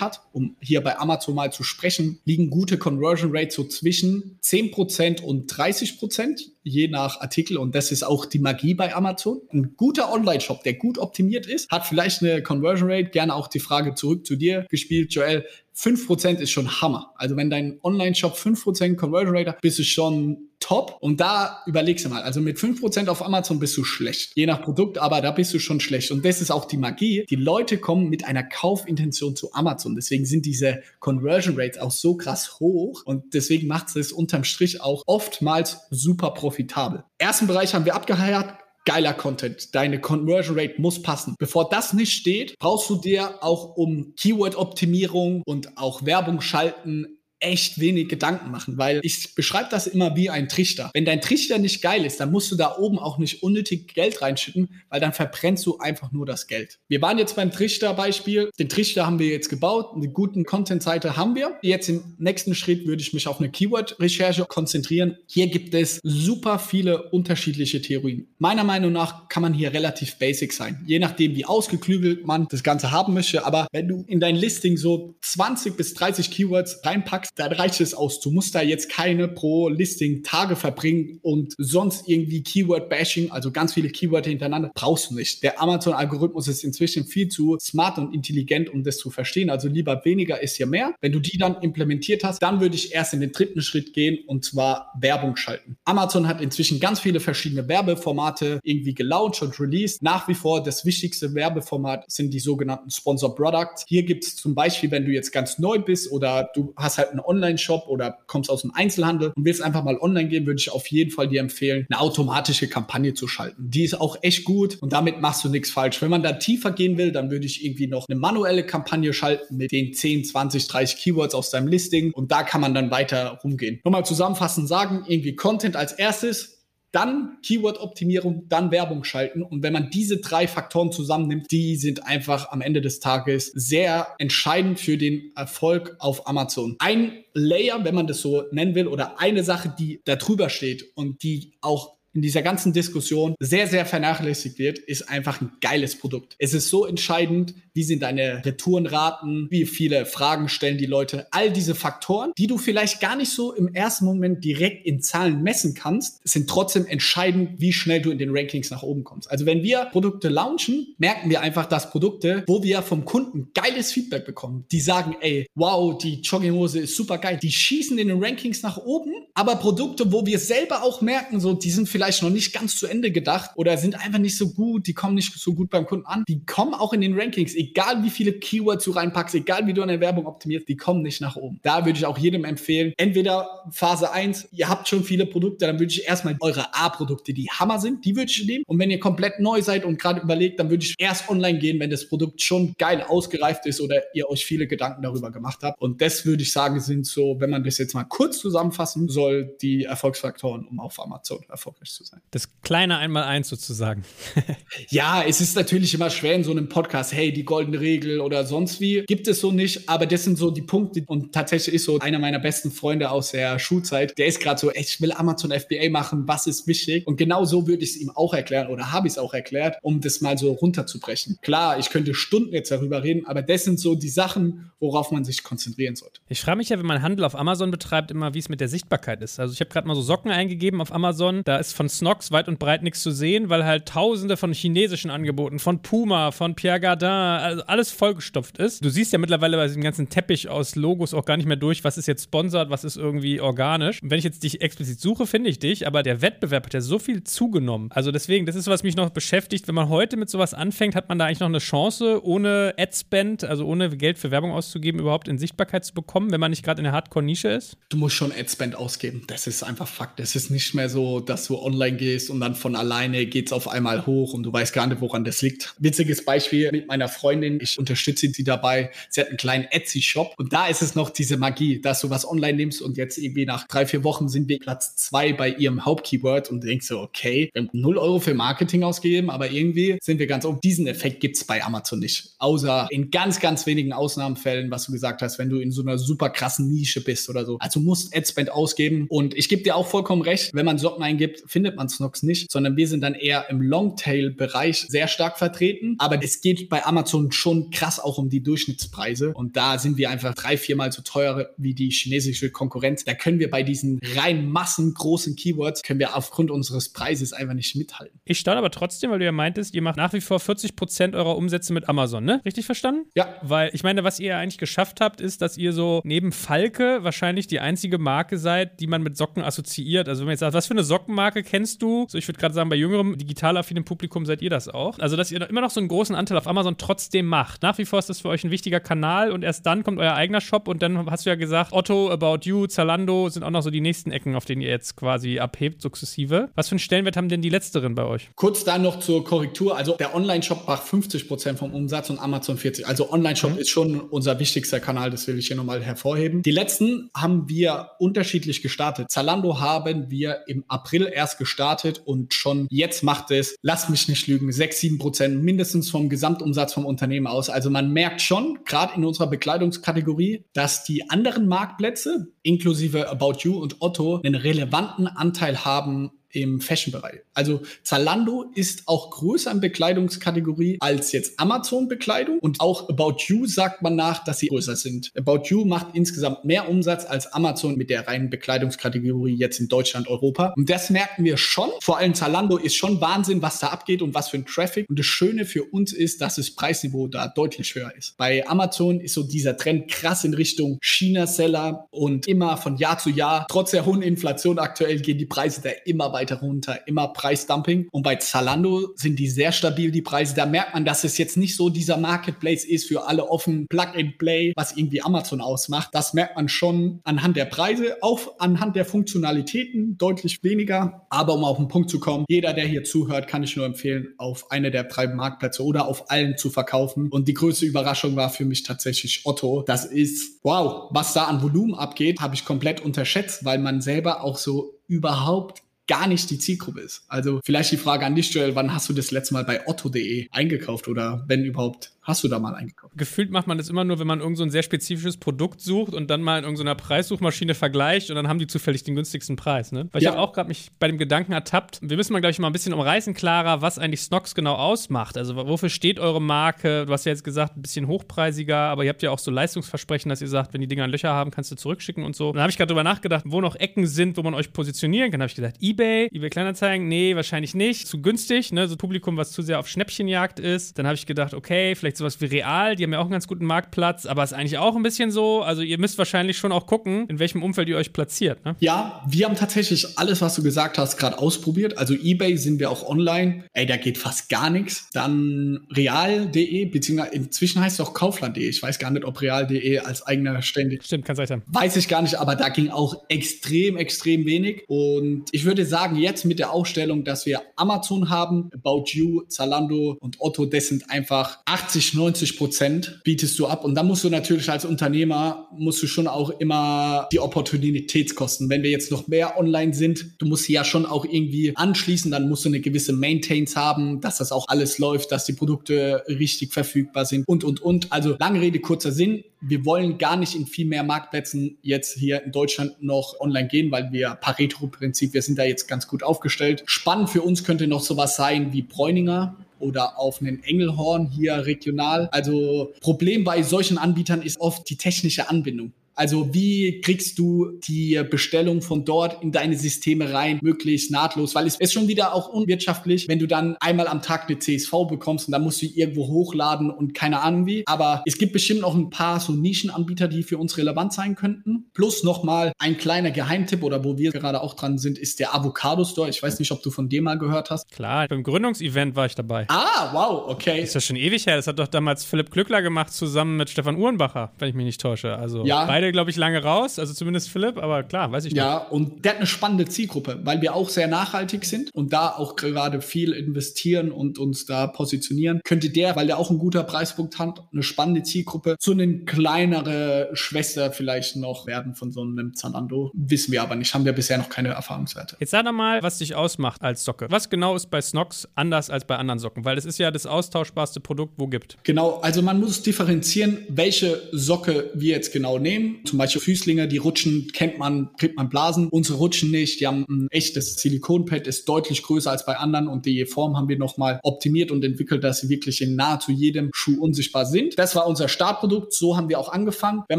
hat. Um hier bei Amazon mal zu sprechen, liegen gute Conversion Rates so zwischen 10% und 30%, je nach Artikel. Und das ist auch die Magie bei Amazon. Ein guter Online-Shop, der gut optimiert ist, hat vielleicht eine Conversion Rate. Gerne auch die Frage zurück zu dir gespielt, Joel. 5% ist schon Hammer. Also wenn dein Online-Shop 5% Conversion Rate hat, bist du schon top. Und da überlegst du mal, also mit 5% auf Amazon bist du schlecht. Je nach Produkt, aber da bist du schon schlecht. Und das ist auch die Magie. Die Leute kommen mit einer Kaufintention zu Amazon. Deswegen sind diese Conversion Rates auch so krass hoch. Und deswegen macht es unterm Strich auch oftmals super profitabel. Ersten Bereich haben wir abgeheiert geiler Content. Deine Conversion Rate muss passen. Bevor das nicht steht, brauchst du dir auch um Keyword-Optimierung und auch Werbung schalten echt wenig Gedanken machen, weil ich beschreibe das immer wie ein Trichter. Wenn dein Trichter nicht geil ist, dann musst du da oben auch nicht unnötig Geld reinschütten, weil dann verbrennst du einfach nur das Geld. Wir waren jetzt beim Trichter-Beispiel. Den Trichter haben wir jetzt gebaut, eine gute Content-Seite haben wir. Jetzt im nächsten Schritt würde ich mich auf eine Keyword-Recherche konzentrieren. Hier gibt es super viele unterschiedliche Theorien. Meiner Meinung nach kann man hier relativ basic sein, je nachdem, wie ausgeklügelt man das Ganze haben möchte. Aber wenn du in dein Listing so 20 bis 30 Keywords reinpackst, dann reicht es aus. Du musst da jetzt keine pro Listing Tage verbringen und sonst irgendwie Keyword-Bashing, also ganz viele Keyword hintereinander, brauchst du nicht. Der Amazon-Algorithmus ist inzwischen viel zu smart und intelligent, um das zu verstehen. Also lieber weniger ist ja mehr. Wenn du die dann implementiert hast, dann würde ich erst in den dritten Schritt gehen und zwar Werbung schalten. Amazon hat inzwischen ganz viele verschiedene Werbeformate irgendwie gelauncht und released. Nach wie vor das wichtigste Werbeformat sind die sogenannten Sponsor Products. Hier gibt es zum Beispiel, wenn du jetzt ganz neu bist oder du hast halt einen Online-Shop oder kommst aus dem Einzelhandel und willst einfach mal online gehen, würde ich auf jeden Fall dir empfehlen, eine automatische Kampagne zu schalten. Die ist auch echt gut und damit machst du nichts falsch. Wenn man da tiefer gehen will, dann würde ich irgendwie noch eine manuelle Kampagne schalten mit den 10, 20, 30 Keywords aus deinem Listing und da kann man dann weiter rumgehen. Nochmal zusammenfassend sagen, irgendwie Content als erstes, dann Keyword-Optimierung, dann Werbung schalten. Und wenn man diese drei Faktoren zusammennimmt, die sind einfach am Ende des Tages sehr entscheidend für den Erfolg auf Amazon. Ein Layer, wenn man das so nennen will, oder eine Sache, die da drüber steht und die auch in dieser ganzen Diskussion sehr, sehr vernachlässigt wird, ist einfach ein geiles Produkt. Es ist so entscheidend, wie sind deine Retourenraten, wie viele Fragen stellen die Leute. All diese Faktoren, die du vielleicht gar nicht so im ersten Moment direkt in Zahlen messen kannst, sind trotzdem entscheidend, wie schnell du in den Rankings nach oben kommst. Also wenn wir Produkte launchen, merken wir einfach, dass Produkte, wo wir vom Kunden geiles Feedback bekommen, die sagen, ey, wow, die Jogginghose ist super geil, die schießen in den Rankings nach oben, aber Produkte, wo wir selber auch merken, so, die sind vielleicht noch nicht ganz zu Ende gedacht oder sind einfach nicht so gut, die kommen nicht so gut beim Kunden an, die kommen auch in den Rankings egal wie viele Keywords du reinpackst, egal wie du eine Werbung optimierst, die kommen nicht nach oben. Da würde ich auch jedem empfehlen, entweder Phase 1, ihr habt schon viele Produkte, dann würde ich erstmal eure A-Produkte, die Hammer sind, die würde ich nehmen. Und wenn ihr komplett neu seid und gerade überlegt, dann würde ich erst online gehen, wenn das Produkt schon geil ausgereift ist oder ihr euch viele Gedanken darüber gemacht habt. Und das würde ich sagen, sind so, wenn man das jetzt mal kurz zusammenfassen soll, die Erfolgsfaktoren, um auf Amazon erfolgreich zu sein. Das kleine Einmal-Eins sozusagen. ja, es ist natürlich immer schwer in so einem Podcast, hey, die goldene Regel oder sonst wie. Gibt es so nicht, aber das sind so die Punkte. Und tatsächlich ist so einer meiner besten Freunde aus der Schulzeit, der ist gerade so, ey, ich will Amazon FBA machen, was ist wichtig? Und genau so würde ich es ihm auch erklären oder habe ich es auch erklärt, um das mal so runterzubrechen. Klar, ich könnte Stunden jetzt darüber reden, aber das sind so die Sachen, worauf man sich konzentrieren sollte. Ich frage mich ja, wenn man Handel auf Amazon betreibt, immer, wie es mit der Sichtbarkeit ist. Also ich habe gerade mal so Socken eingegeben auf Amazon, da ist von Snox weit und breit nichts zu sehen, weil halt tausende von chinesischen Angeboten, von Puma, von Pierre Gardin, also alles vollgestopft ist. Du siehst ja mittlerweile bei diesem ganzen Teppich aus Logos auch gar nicht mehr durch, was ist jetzt sponsert, was ist irgendwie organisch. Und wenn ich jetzt dich explizit suche, finde ich dich, aber der Wettbewerb hat ja so viel zugenommen. Also deswegen, das ist, was mich noch beschäftigt. Wenn man heute mit sowas anfängt, hat man da eigentlich noch eine Chance, ohne Adspend, also ohne Geld für Werbung auszugeben, überhaupt in Sichtbarkeit zu bekommen, wenn man nicht gerade in der Hardcore-Nische ist? Du musst schon Adspend ausgeben. Das ist einfach Fakt. Es ist nicht mehr so, dass du online gehst und dann von alleine geht es auf einmal hoch und du weißt gar nicht, woran das liegt. Witziges Beispiel mit meiner Freundin. Ich unterstütze sie dabei. Sie hat einen kleinen Etsy-Shop und da ist es noch diese Magie, dass du was online nimmst und jetzt irgendwie nach drei, vier Wochen sind wir Platz zwei bei ihrem Hauptkeyword und denkst so, okay, wir haben null Euro für Marketing ausgegeben, aber irgendwie sind wir ganz oben. Diesen Effekt gibt es bei Amazon nicht. Außer in ganz, ganz wenigen Ausnahmefällen, was du gesagt hast, wenn du in so einer super krassen Nische bist oder so. Also musst Adspend ausgeben und ich gebe dir auch vollkommen recht, wenn man Socken eingibt, findet man Snox nicht, sondern wir sind dann eher im Longtail-Bereich sehr stark vertreten. Aber es geht bei Amazon schon krass auch um die Durchschnittspreise. Und da sind wir einfach drei, viermal so teuer wie die chinesische Konkurrenz. Da können wir bei diesen rein massengroßen Keywords, können wir aufgrund unseres Preises einfach nicht mithalten. Ich staune aber trotzdem, weil du ja meintest, ihr macht nach wie vor 40 Prozent eurer Umsätze mit Amazon, ne? Richtig verstanden? Ja. Weil ich meine, was ihr eigentlich geschafft habt, ist, dass ihr so neben Falke wahrscheinlich die einzige Marke seid, die man mit Socken assoziiert. Also wenn man jetzt sagt, was für eine Sockenmarke kennst du? So, ich würde gerade sagen, bei jüngerem, digital affinem Publikum seid ihr das auch. Also, dass ihr immer noch so einen großen Anteil auf Amazon trotzdem macht. Nach wie vor ist das für euch ein wichtiger Kanal und erst dann kommt euer eigener Shop und dann hast du ja gesagt, Otto, About You, Zalando sind auch noch so die nächsten Ecken, auf denen ihr jetzt quasi abhebt, sukzessive. Was für einen Stellenwert haben denn die letzteren bei euch? Kurz da noch zur Korrektur. Also, der Online-Shop macht 50 Prozent vom Umsatz und Amazon 40. Also, Online-Shop mhm. ist schon unser wichtigster Kanal. Das will ich hier nochmal hervorheben. Die letzten haben wir unterschiedlich gestartet. Zalando haben wir im April erst gestartet und schon jetzt macht es, lass mich nicht lügen, 6, 7 Prozent mindestens vom Gesamtumsatz vom Unternehmen aus. Also man merkt schon, gerade in unserer Bekleidungskategorie, dass die anderen Marktplätze, inklusive About You und Otto, einen relevanten Anteil haben im Fashion-Bereich. Also Zalando ist auch größer in Bekleidungskategorie als jetzt Amazon-Bekleidung und auch About You sagt man nach, dass sie größer sind. About You macht insgesamt mehr Umsatz als Amazon mit der reinen Bekleidungskategorie jetzt in Deutschland, Europa. Und das merken wir schon. Vor allem Zalando ist schon Wahnsinn, was da abgeht und was für ein Traffic. Und das Schöne für uns ist, dass das Preisniveau da deutlich höher ist. Bei Amazon ist so dieser Trend krass in Richtung China-Seller und immer von Jahr zu Jahr, trotz der hohen Inflation aktuell, gehen die Preise da immer weiter runter, immer Preisdumping. Und bei Zalando sind die sehr stabil, die Preise. Da merkt man, dass es jetzt nicht so dieser Marketplace ist für alle offen, Plug and Play, was irgendwie Amazon ausmacht. Das merkt man schon anhand der Preise, auch anhand der Funktionalitäten deutlich weniger. Aber um auf den Punkt zu kommen, jeder, der hier zuhört, kann ich nur empfehlen, auf eine der drei Marktplätze oder auf allen zu verkaufen. Und die größte Überraschung war für mich tatsächlich Otto. Das ist, wow, was da an Volumen abgeht, habe ich komplett unterschätzt, weil man selber auch so überhaupt gar nicht die Zielgruppe ist. Also vielleicht die Frage an dich, Joel, wann hast du das letzte Mal bei otto.de eingekauft oder wenn überhaupt? Hast du da mal eingekauft? Gefühlt macht man das immer nur, wenn man irgend so ein sehr spezifisches Produkt sucht und dann mal in irgendeiner Preissuchmaschine vergleicht und dann haben die zufällig den günstigsten Preis. Ne? Weil ja. ich habe auch gerade mich bei dem Gedanken ertappt, wir müssen mal, glaube ich, mal ein bisschen umreißen, Clara, was eigentlich Snox genau ausmacht. Also wofür steht eure Marke? Du hast ja jetzt gesagt, ein bisschen hochpreisiger, aber ihr habt ja auch so Leistungsversprechen, dass ihr sagt, wenn die Dinger Löcher haben, kannst du zurückschicken und so. Und dann habe ich gerade drüber nachgedacht, wo noch Ecken sind, wo man euch positionieren kann. Da habe ich gesagt, Ebay, Ebay Kleinanzeigen, nee, wahrscheinlich nicht. Zu günstig, ne? So Publikum, was zu sehr auf Schnäppchenjagd ist. Dann habe ich gedacht, okay, vielleicht vielleicht sowas wie Real, die haben ja auch einen ganz guten Marktplatz, aber ist eigentlich auch ein bisschen so. Also ihr müsst wahrscheinlich schon auch gucken, in welchem Umfeld ihr euch platziert. Ne? Ja, wir haben tatsächlich alles, was du gesagt hast, gerade ausprobiert. Also eBay sind wir auch online. Ey, da geht fast gar nichts. Dann real.de, beziehungsweise inzwischen heißt es auch kaufland.de. Ich weiß gar nicht, ob real.de als eigener ständig. Stimmt, kann sein. Weiß ich gar nicht, aber da ging auch extrem, extrem wenig. Und ich würde sagen, jetzt mit der Aufstellung, dass wir Amazon haben, About You, Zalando und Otto, das sind einfach 80, 90 90 Prozent bietest du ab. Und dann musst du natürlich als Unternehmer, musst du schon auch immer die Opportunitätskosten. Wenn wir jetzt noch mehr online sind, du musst ja schon auch irgendwie anschließen, dann musst du eine gewisse Maintains haben, dass das auch alles läuft, dass die Produkte richtig verfügbar sind und, und, und. Also lange Rede, kurzer Sinn. Wir wollen gar nicht in viel mehr Marktplätzen jetzt hier in Deutschland noch online gehen, weil wir Pareto-Prinzip, wir sind da jetzt ganz gut aufgestellt. Spannend für uns könnte noch sowas sein wie Bräuninger oder auf einen Engelhorn hier regional. Also Problem bei solchen Anbietern ist oft die technische Anbindung. Also wie kriegst du die Bestellung von dort in deine Systeme rein, möglichst nahtlos? Weil es ist schon wieder auch unwirtschaftlich, wenn du dann einmal am Tag eine CSV bekommst und dann musst du irgendwo hochladen und keine Ahnung wie. Aber es gibt bestimmt noch ein paar so Nischenanbieter, die für uns relevant sein könnten. Plus nochmal ein kleiner Geheimtipp oder wo wir gerade auch dran sind, ist der Avocado Store. Ich weiß nicht, ob du von dem mal gehört hast. Klar, beim Gründungsevent war ich dabei. Ah, wow, okay. Ist das schon ewig her. Das hat doch damals Philipp Glückler gemacht zusammen mit Stefan Uhrenbacher, wenn ich mich nicht täusche. Also ja. beide beide, glaube ich, lange raus, also zumindest Philipp, aber klar, weiß ich nicht. Ja, und der hat eine spannende Zielgruppe, weil wir auch sehr nachhaltig sind und da auch gerade viel investieren und uns da positionieren. Könnte der, weil der auch einen guter Preispunkt hat, eine spannende Zielgruppe, zu einer kleinere Schwester vielleicht noch werden von so einem Zalando. Wissen wir aber nicht, haben wir bisher noch keine Erfahrungswerte. Jetzt sag doch mal, was dich ausmacht als Socke. Was genau ist bei Snox anders als bei anderen Socken? Weil das ist ja das austauschbarste Produkt, wo gibt. Genau, also man muss differenzieren, welche Socke wir jetzt genau nehmen. Zum Beispiel Füßlinge, die rutschen, kennt man, kriegt man Blasen. Unsere rutschen nicht. Die haben ein echtes Silikonpad, ist deutlich größer als bei anderen und die Form haben wir nochmal optimiert und entwickelt, dass sie wirklich in nahezu jedem Schuh unsichtbar sind. Das war unser Startprodukt. So haben wir auch angefangen. Wenn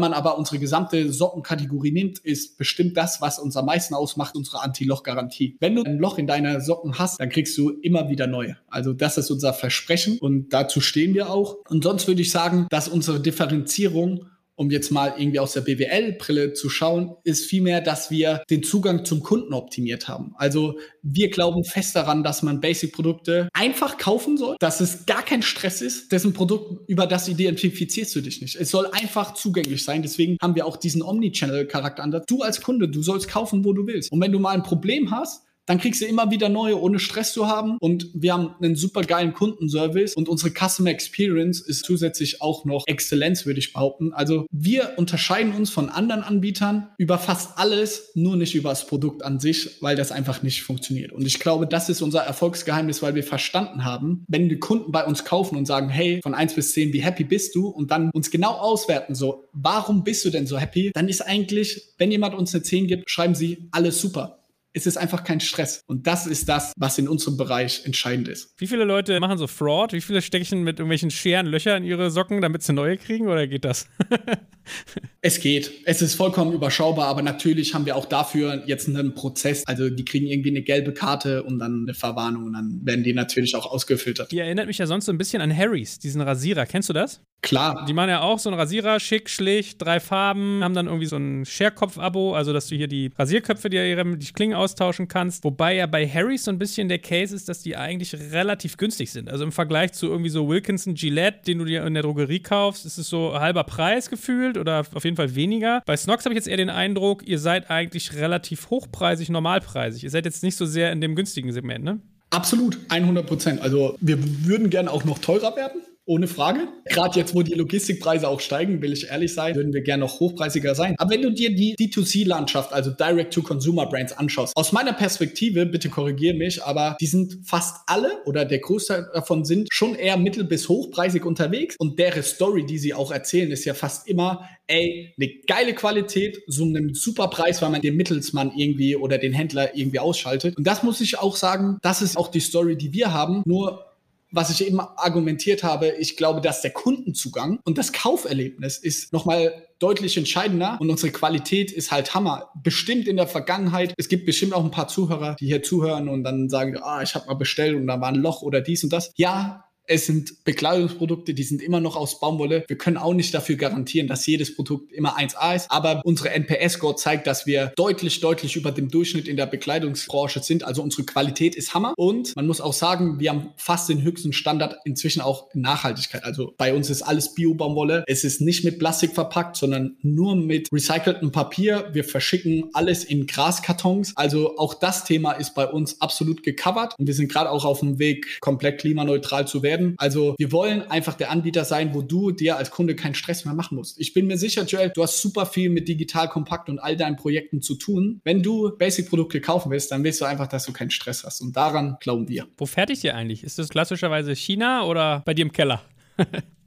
man aber unsere gesamte Sockenkategorie nimmt, ist bestimmt das, was uns am meisten ausmacht, unsere Anti-Loch-Garantie. Wenn du ein Loch in deiner Socken hast, dann kriegst du immer wieder neue. Also das ist unser Versprechen und dazu stehen wir auch. Und sonst würde ich sagen, dass unsere Differenzierung um jetzt mal irgendwie aus der BWL-Brille zu schauen, ist vielmehr, dass wir den Zugang zum Kunden optimiert haben. Also wir glauben fest daran, dass man Basic-Produkte einfach kaufen soll, dass es gar kein Stress ist. Ein Produkt, über das identifizierst du dich nicht. Es soll einfach zugänglich sein. Deswegen haben wir auch diesen Omnichannel-Charakter an. Du als Kunde, du sollst kaufen, wo du willst. Und wenn du mal ein Problem hast, dann kriegst du immer wieder neue, ohne Stress zu haben. Und wir haben einen super geilen Kundenservice und unsere Customer Experience ist zusätzlich auch noch Exzellenz, würde ich behaupten. Also wir unterscheiden uns von anderen Anbietern über fast alles, nur nicht über das Produkt an sich, weil das einfach nicht funktioniert. Und ich glaube, das ist unser Erfolgsgeheimnis, weil wir verstanden haben, wenn die Kunden bei uns kaufen und sagen, hey, von eins bis zehn, wie happy bist du? Und dann uns genau auswerten, so, warum bist du denn so happy? Dann ist eigentlich, wenn jemand uns eine 10 gibt, schreiben sie alles super Es ist einfach kein Stress. Und das ist das, was in unserem Bereich entscheidend ist. Wie viele Leute machen so Fraud? Wie viele stechen mit irgendwelchen Scheren Löcher in ihre Socken, damit sie neue kriegen? Oder geht das? es geht. Es ist vollkommen überschaubar, aber natürlich haben wir auch dafür jetzt einen Prozess. Also die kriegen irgendwie eine gelbe Karte und dann eine Verwarnung und dann werden die natürlich auch ausgefiltert. Die erinnert mich ja sonst so ein bisschen an Harrys, diesen Rasierer. Kennst du das? Klar. Die machen ja auch so einen Rasierer, schick, schlicht, drei Farben, haben dann irgendwie so ein Scherkopf-Abo, also dass du hier die Rasierköpfe, die, die Klingen austauschen kannst. Wobei ja bei Harrys so ein bisschen der Case ist, dass die eigentlich relativ günstig sind. Also im Vergleich zu irgendwie so Wilkinson Gillette, den du dir in der Drogerie kaufst, ist es so halber Preis gefühlt oder auf jeden Fall weniger. Bei Snox habe ich jetzt eher den Eindruck, ihr seid eigentlich relativ hochpreisig, normalpreisig. Ihr seid jetzt nicht so sehr in dem günstigen Segment, ne? Absolut, 100 Prozent. Also wir würden gerne auch noch teurer werden. Ohne Frage. Gerade jetzt, wo die Logistikpreise auch steigen, will ich ehrlich sein, würden wir gerne noch hochpreisiger sein. Aber wenn du dir die D2C-Landschaft, also Direct-to-Consumer-Brands anschaust, aus meiner Perspektive, bitte korrigiere mich, aber die sind fast alle oder der Großteil davon sind schon eher mittel- bis hochpreisig unterwegs. Und deren Story, die sie auch erzählen, ist ja fast immer, ey, eine geile Qualität, so einen super Preis, weil man den Mittelsmann irgendwie oder den Händler irgendwie ausschaltet. Und das muss ich auch sagen, das ist auch die Story, die wir haben. Nur was ich eben argumentiert habe, ich glaube, dass der Kundenzugang und das Kauferlebnis ist nochmal deutlich entscheidender und unsere Qualität ist halt Hammer. Bestimmt in der Vergangenheit, es gibt bestimmt auch ein paar Zuhörer, die hier zuhören und dann sagen, ah, ich habe mal bestellt und da war ein Loch oder dies und das. Ja, es sind Bekleidungsprodukte, die sind immer noch aus Baumwolle. Wir können auch nicht dafür garantieren, dass jedes Produkt immer 1A ist. Aber unsere NPS-Score zeigt, dass wir deutlich, deutlich über dem Durchschnitt in der Bekleidungsbranche sind. Also unsere Qualität ist Hammer. Und man muss auch sagen, wir haben fast den höchsten Standard inzwischen auch in Nachhaltigkeit. Also bei uns ist alles Bio-Baumwolle. Es ist nicht mit Plastik verpackt, sondern nur mit recyceltem Papier. Wir verschicken alles in Graskartons. Also auch das Thema ist bei uns absolut gecovert. Und wir sind gerade auch auf dem Weg, komplett klimaneutral zu werden werden. Also wir wollen einfach der Anbieter sein, wo du dir als Kunde keinen Stress mehr machen musst. Ich bin mir sicher, Joel, du hast super viel mit Digital Kompakt und all deinen Projekten zu tun. Wenn du Basic-Produkte kaufen willst, dann willst du einfach, dass du keinen Stress hast. Und daran glauben wir. Wo fertigt ihr eigentlich? Ist das klassischerweise China oder bei dir im Keller?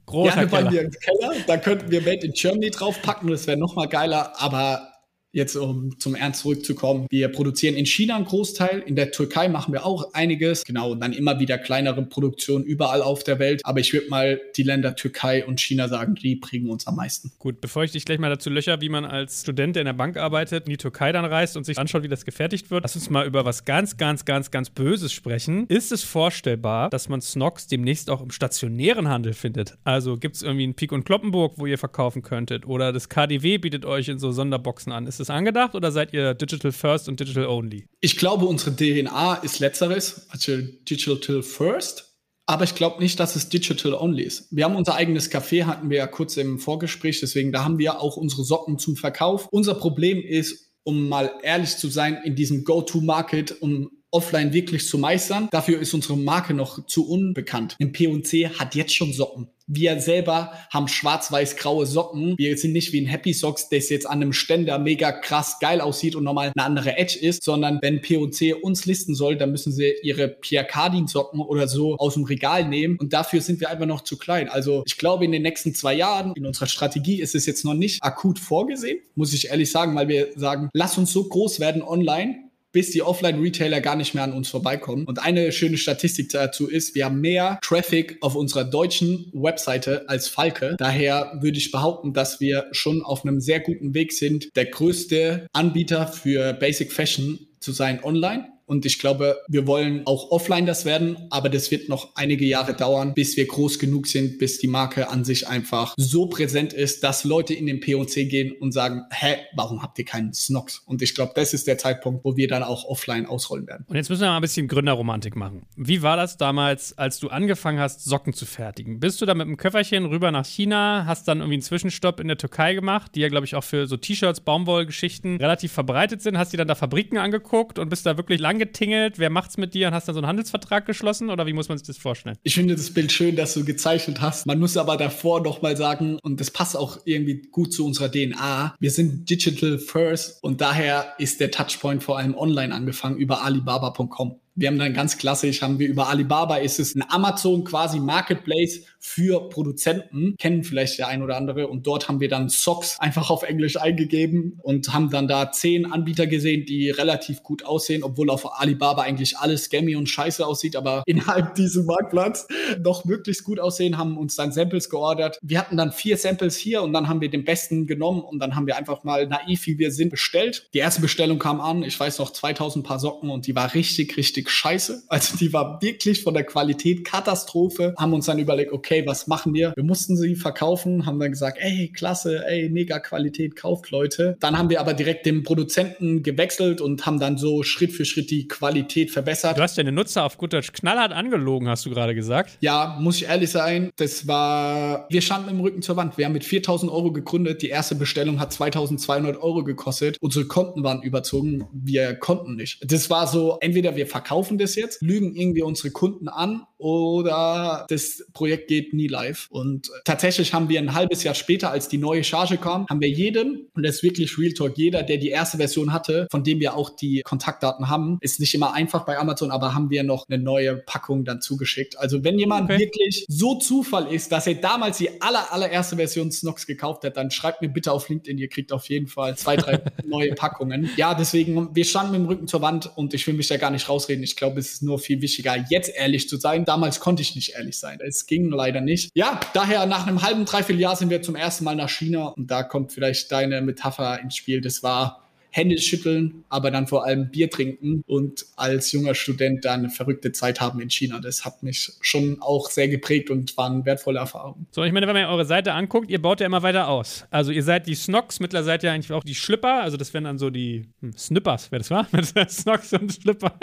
Großer Gerne Keller. bei mir im Keller. Da könnten wir Made in Germany draufpacken. Das wäre noch mal geiler. Aber jetzt um zum Ernst zurückzukommen, wir produzieren in China einen Großteil, in der Türkei machen wir auch einiges, genau, und dann immer wieder kleinere Produktionen überall auf der Welt. Aber ich würde mal die Länder Türkei und China sagen, die bringen uns am meisten. Gut, bevor ich dich gleich mal dazu löcher, wie man als Student, der in der Bank arbeitet, in die Türkei dann reist und sich anschaut, wie das gefertigt wird, lass uns mal über was ganz, ganz, ganz, ganz Böses sprechen. Ist es vorstellbar, dass man Snox demnächst auch im stationären Handel findet? Also gibt es irgendwie einen Pik und Kloppenburg, wo ihr verkaufen könntet? Oder das KDW bietet euch in so Sonderboxen an? Ist das angedacht oder seid ihr Digital First und Digital Only? Ich glaube, unsere DNA ist letzteres, also Digital First. Aber ich glaube nicht, dass es Digital Only ist. Wir haben unser eigenes Café, hatten wir ja kurz im Vorgespräch, deswegen da haben wir auch unsere Socken zum Verkauf. Unser Problem ist, um mal ehrlich zu sein, in diesem Go-to-Market, um offline wirklich zu meistern. Dafür ist unsere Marke noch zu unbekannt. Ein P&C hat jetzt schon Socken. Wir selber haben schwarz-weiß-graue Socken. Wir sind nicht wie ein Happy Socks, das jetzt an einem Ständer mega krass geil aussieht und nochmal eine andere Edge ist, sondern wenn P&C uns listen soll, dann müssen sie ihre Pierre Cardin Socken oder so aus dem Regal nehmen und dafür sind wir einfach noch zu klein. Also ich glaube, in den nächsten zwei Jahren in unserer Strategie ist es jetzt noch nicht akut vorgesehen, muss ich ehrlich sagen, weil wir sagen, lass uns so groß werden online, bis die Offline-Retailer gar nicht mehr an uns vorbeikommen. Und eine schöne Statistik dazu ist, wir haben mehr Traffic auf unserer deutschen Webseite als Falke. Daher würde ich behaupten, dass wir schon auf einem sehr guten Weg sind, der größte Anbieter für Basic Fashion zu sein online. Und ich glaube, wir wollen auch offline das werden, aber das wird noch einige Jahre dauern, bis wir groß genug sind, bis die Marke an sich einfach so präsent ist, dass Leute in den P&C gehen und sagen, hä, warum habt ihr keinen Snox? Und ich glaube, das ist der Zeitpunkt, wo wir dann auch offline ausrollen werden. Und jetzt müssen wir mal ein bisschen Gründerromantik machen. Wie war das damals, als du angefangen hast, Socken zu fertigen? Bist du da mit einem Köfferchen rüber nach China, hast dann irgendwie einen Zwischenstopp in der Türkei gemacht, die ja, glaube ich, auch für so T-Shirts, Baumwollgeschichten relativ verbreitet sind, hast dir dann da Fabriken angeguckt und bist da wirklich lang angetingelt? Wer macht's mit dir und hast dann so einen Handelsvertrag geschlossen oder wie muss man sich das vorstellen? Ich finde das Bild schön, dass du gezeichnet hast. Man muss aber davor noch mal sagen, und das passt auch irgendwie gut zu unserer DNA, wir sind digital first und daher ist der Touchpoint vor allem online angefangen über alibaba.com. Wir haben dann ganz klassisch, haben wir über Alibaba, ist es ein Amazon quasi Marketplace für Produzenten, kennen vielleicht der ein oder andere. Und dort haben wir dann Socks einfach auf Englisch eingegeben und haben dann da zehn Anbieter gesehen, die relativ gut aussehen, obwohl auf Alibaba eigentlich alles scammy und scheiße aussieht, aber innerhalb diesem Marktplatz noch möglichst gut aussehen, haben uns dann Samples geordert. Wir hatten dann vier Samples hier und dann haben wir den besten genommen und dann haben wir einfach mal naiv, wie wir sind, bestellt. Die erste Bestellung kam an, ich weiß noch, 2000 Paar Socken und die war richtig, richtig scheiße. Also die war wirklich von der Qualität Katastrophe. Haben uns dann überlegt, okay, was machen wir? Wir mussten sie verkaufen, haben dann gesagt, ey, klasse, ey, mega Qualität, kauft Leute. Dann haben wir aber direkt den Produzenten gewechselt und haben dann so Schritt für Schritt die Qualität verbessert. Du hast deine Nutzer auf gut Deutsch knallhart angelogen, hast du gerade gesagt. Ja, muss ich ehrlich sein, das war, wir standen im Rücken zur Wand. Wir haben mit 4000 Euro gegründet. Die erste Bestellung hat 2200 Euro gekostet. Unsere Konten waren überzogen. Wir konnten nicht. Das war so, entweder wir verkaufen das jetzt, lügen irgendwie unsere Kunden an oder das Projekt geht nie live. Und tatsächlich haben wir ein halbes Jahr später, als die neue Charge kam, haben wir jedem, und das ist wirklich Real Talk, jeder, der die erste Version hatte, von dem wir auch die Kontaktdaten haben, ist nicht immer einfach bei Amazon, aber haben wir noch eine neue Packung dann zugeschickt. Also wenn jemand okay. wirklich so Zufall ist, dass er damals die aller, allererste Version Snox gekauft hat, dann schreibt mir bitte auf LinkedIn, ihr kriegt auf jeden Fall zwei, drei neue Packungen. Ja, deswegen, wir standen mit dem Rücken zur Wand und ich will mich da gar nicht rausreden. Ich glaube, es ist nur viel wichtiger, jetzt ehrlich zu sein. Damals konnte ich nicht ehrlich sein. Es ging leider nicht. Ja, daher nach einem halben, dreiviertel Jahr sind wir zum ersten Mal nach China und da kommt vielleicht deine Metapher ins Spiel. Das war Hände schütteln, aber dann vor allem Bier trinken und als junger Student dann eine verrückte Zeit haben in China. Das hat mich schon auch sehr geprägt und waren wertvolle Erfahrungen. So, ich meine, wenn man eure Seite anguckt, ihr baut ja immer weiter aus. Also ihr seid die Snocks, mittlerweile seid ihr eigentlich auch die Schlipper, also das wären dann so die hm, Snippers, wer das war? Snocks und Schlipper.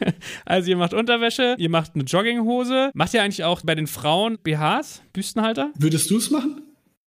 Also ihr macht Unterwäsche, ihr macht eine Jogginghose. Macht ihr eigentlich auch bei den Frauen BHs, Büstenhalter? Würdest du es machen?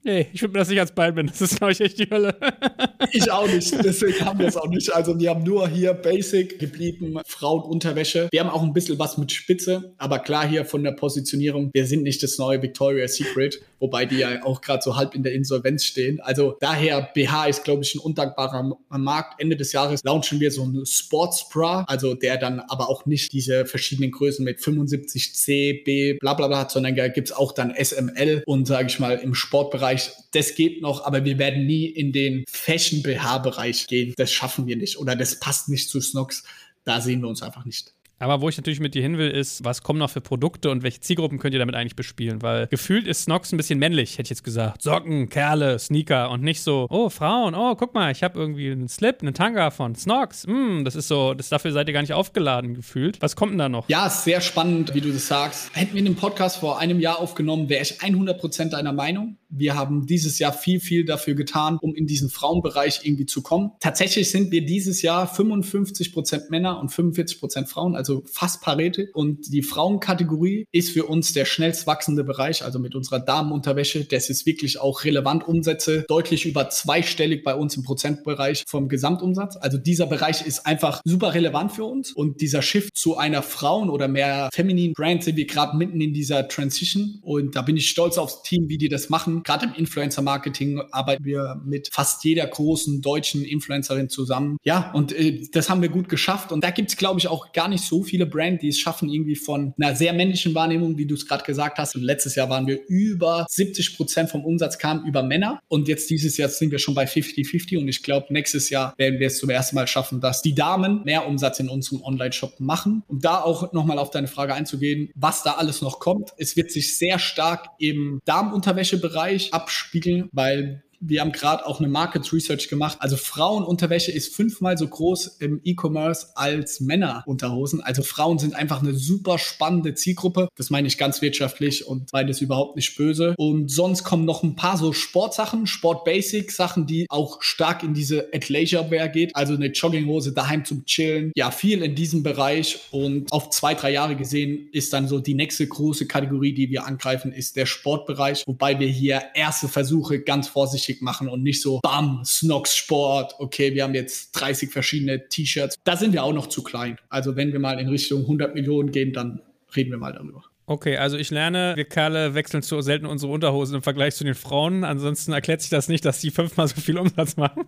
Nee, ich würde mir das nicht als Bein binden. Das ist, glaube ich, echt die Hölle. ich auch nicht. Deswegen haben wir es auch nicht. Also, wir haben nur hier Basic geblieben, Frauenunterwäsche. Wir haben auch ein bisschen was mit Spitze. Aber klar, hier von der Positionierung, wir sind nicht das neue Victoria's Secret. Wobei die ja auch gerade so halb in der Insolvenz stehen. Also, daher, BH ist, glaube ich, ein undankbarer Markt. Ende des Jahres launchen wir so einen Sportsbra. Also, der dann aber auch nicht diese verschiedenen Größen mit 75C, B, bla, bla, bla hat, sondern da gibt es auch dann SML und, sage ich mal, im Sportbereich Bereich, das geht noch, aber wir werden nie in den Fashion-BH-Bereich gehen. Das schaffen wir nicht oder das passt nicht zu Snox. Da sehen wir uns einfach nicht. Aber wo ich natürlich mit dir hin will, ist, was kommen noch für Produkte und welche Zielgruppen könnt ihr damit eigentlich bespielen? Weil gefühlt ist Snox ein bisschen männlich, hätte ich jetzt gesagt. Socken, Kerle, Sneaker und nicht so, oh, Frauen, oh, guck mal, ich habe irgendwie einen Slip, einen Tanga von Snox. Mm, das ist so, das dafür seid ihr gar nicht aufgeladen gefühlt. Was kommt denn da noch? Ja, ist sehr spannend, wie du das sagst. Hätten wir den Podcast vor einem Jahr aufgenommen, wäre ich 100% deiner Meinung. Wir haben dieses Jahr viel, viel dafür getan, um in diesen Frauenbereich irgendwie zu kommen. Tatsächlich sind wir dieses Jahr 55 Prozent Männer und 45 Prozent Frauen, also fast Parete. Und die Frauenkategorie ist für uns der schnellst wachsende Bereich, also mit unserer Damenunterwäsche. Das ist wirklich auch relevant. Umsätze deutlich über zweistellig bei uns im Prozentbereich vom Gesamtumsatz. Also dieser Bereich ist einfach super relevant für uns. Und dieser Shift zu einer Frauen- oder mehr femininen Brand sind wir gerade mitten in dieser Transition. Und da bin ich stolz aufs Team, wie die das machen gerade im Influencer-Marketing arbeiten wir mit fast jeder großen deutschen Influencerin zusammen. Ja, und äh, das haben wir gut geschafft. Und da gibt es, glaube ich, auch gar nicht so viele Brands, die es schaffen, irgendwie von einer sehr männlichen Wahrnehmung, wie du es gerade gesagt hast. Und letztes Jahr waren wir über 70 Prozent vom Umsatz kamen über Männer. Und jetzt dieses Jahr sind wir schon bei 50-50. Und ich glaube, nächstes Jahr werden wir es zum ersten Mal schaffen, dass die Damen mehr Umsatz in unserem Online-Shop machen. Um da auch nochmal auf deine Frage einzugehen, was da alles noch kommt. Es wird sich sehr stark im Damenunterwäschebereich Bereich abspiegeln, weil wir haben gerade auch eine Market Research gemacht. Also Frauenunterwäsche ist fünfmal so groß im E-Commerce als Männerunterhosen. Also Frauen sind einfach eine super spannende Zielgruppe. Das meine ich ganz wirtschaftlich und meine es überhaupt nicht böse. Und sonst kommen noch ein paar so Sportsachen, Sport-Basic-Sachen, die auch stark in diese Athleisure-Wear geht. Also eine Jogginghose daheim zum Chillen. Ja, viel in diesem Bereich. Und auf zwei, drei Jahre gesehen ist dann so die nächste große Kategorie, die wir angreifen, ist der Sportbereich. Wobei wir hier erste Versuche ganz vorsichtig Basic machen und nicht so, bam, Snox Sport, okay, wir haben jetzt 30 verschiedene T-Shirts. Da sind wir auch noch zu klein. Also wenn wir mal in Richtung 100 Millionen gehen, dann reden wir mal darüber. Okay, also ich lerne, wir Kerle wechseln zu selten unsere Unterhosen im Vergleich zu den Frauen. Ansonsten erklärt sich das nicht, dass die fünfmal so viel Umsatz machen.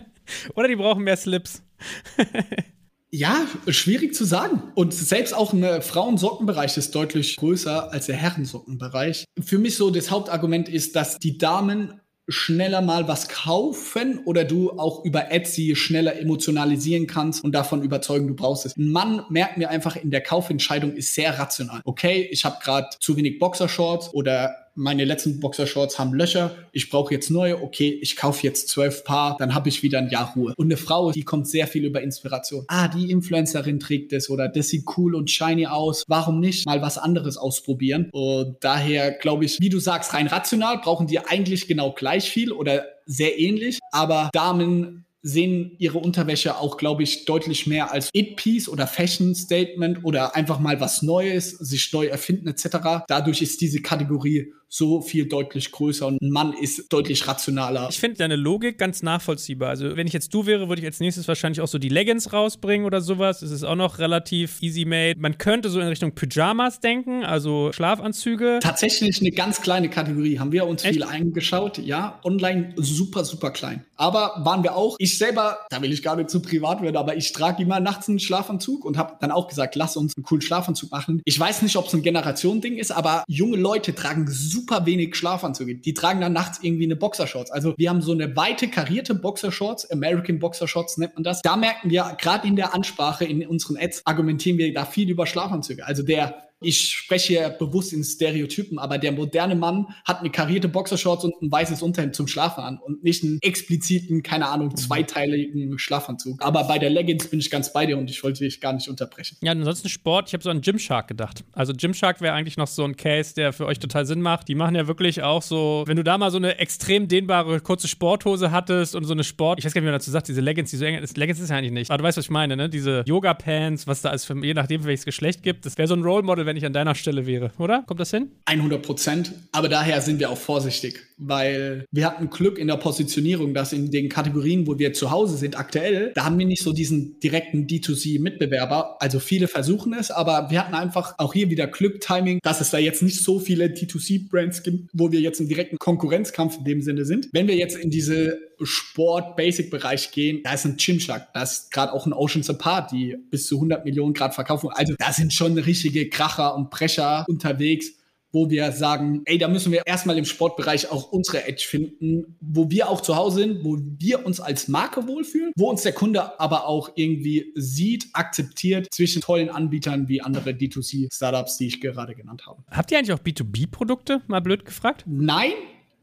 Oder die brauchen mehr Slips. Ja, schwierig zu sagen. Und selbst auch ein Frauensockenbereich ist deutlich größer als der Herrensockenbereich. Für mich so das Hauptargument ist, dass die Damen schneller mal was kaufen oder du auch über Etsy schneller emotionalisieren kannst und davon überzeugen, du brauchst es. Ein Mann merkt mir einfach in der Kaufentscheidung ist sehr rational. Okay, ich habe gerade zu wenig Boxershorts oder meine letzten Boxershorts haben Löcher, ich brauche jetzt neue, okay, ich kaufe jetzt zwölf Paar, dann habe ich wieder ein Jahr Ruhe. Und eine Frau, die kommt sehr viel über Inspiration. Ah, die Influencerin trägt das oder das sieht cool und shiny aus. Warum nicht mal was anderes ausprobieren? Und daher glaube ich, wie du sagst, rein rational brauchen die eigentlich genau gleich viel oder sehr ähnlich, aber Damen sehen ihre Unterwäsche auch, glaube ich, deutlich mehr als It-Piece oder Fashion-Statement oder einfach mal was Neues, sich neu erfinden etc. Dadurch ist diese Kategorie so viel deutlich größer und ein Mann ist deutlich rationaler. Ich finde deine Logik ganz nachvollziehbar. Also, wenn ich jetzt du wäre, würde ich als nächstes wahrscheinlich auch so die Leggings rausbringen oder sowas. Es ist auch noch relativ easy made. Man könnte so in Richtung Pyjamas denken, also Schlafanzüge. Tatsächlich eine ganz kleine Kategorie. Haben wir uns Echt? viel eingeschaut. Ja, online super, super klein. Aber waren wir auch. Ich selber, da will ich gar nicht zu privat werden, aber ich trage immer nachts einen Schlafanzug und habe dann auch gesagt, lass uns einen coolen Schlafanzug machen. Ich weiß nicht, ob es ein Generation-Ding ist, aber junge Leute tragen super super wenig Schlafanzüge. Die tragen dann nachts irgendwie eine Boxershorts. Also wir haben so eine weite karierte Boxershorts, American Boxershorts nennt man das. Da merken wir gerade in der Ansprache in unseren Ads argumentieren wir da viel über Schlafanzüge. Also der ich spreche bewusst in Stereotypen, aber der moderne Mann hat eine karierte Boxershorts und ein weißes Unterhemd zum Schlafen an und nicht einen expliziten, keine Ahnung, zweiteiligen Schlafanzug. Aber bei der Leggings bin ich ganz bei dir und ich wollte dich gar nicht unterbrechen. Ja, ansonsten Sport, ich habe so an Gymshark gedacht. Also Gymshark wäre eigentlich noch so ein Case, der für euch total Sinn macht. Die machen ja wirklich auch so, wenn du da mal so eine extrem dehnbare kurze Sporthose hattest und so eine Sport, ich weiß gar nicht, wie man dazu sagt, diese Leggings, die so eng, Leggings ist ja eigentlich nicht. Aber du weißt, was ich meine, ne? Diese Yoga-Pants, was da ist, für, je nachdem, welches Geschlecht gibt. Das wäre so ein Role Model, wenn ich an deiner Stelle wäre, oder? Kommt das hin? 100 Prozent. Aber daher sind wir auch vorsichtig, weil wir hatten Glück in der Positionierung, dass in den Kategorien, wo wir zu Hause sind, aktuell, da haben wir nicht so diesen direkten D2C-Mitbewerber. Also viele versuchen es, aber wir hatten einfach auch hier wieder Glück, Timing, dass es da jetzt nicht so viele D2C-Brands gibt, wo wir jetzt im direkten Konkurrenzkampf in dem Sinne sind. Wenn wir jetzt in diese Sport-Basic-Bereich gehen, da ist ein Gymshark, da ist gerade auch ein Oceans Apart, die bis zu 100 Millionen Grad verkaufen. Also da sind schon richtige Kracher und Brecher unterwegs wo wir sagen, ey, da müssen wir erstmal im Sportbereich auch unsere Edge finden, wo wir auch zu Hause sind, wo wir uns als Marke wohlfühlen, wo uns der Kunde aber auch irgendwie sieht, akzeptiert zwischen tollen Anbietern wie andere D2C-Startups, die ich gerade genannt habe. Habt ihr eigentlich auch B2B-Produkte, mal blöd gefragt? Nein,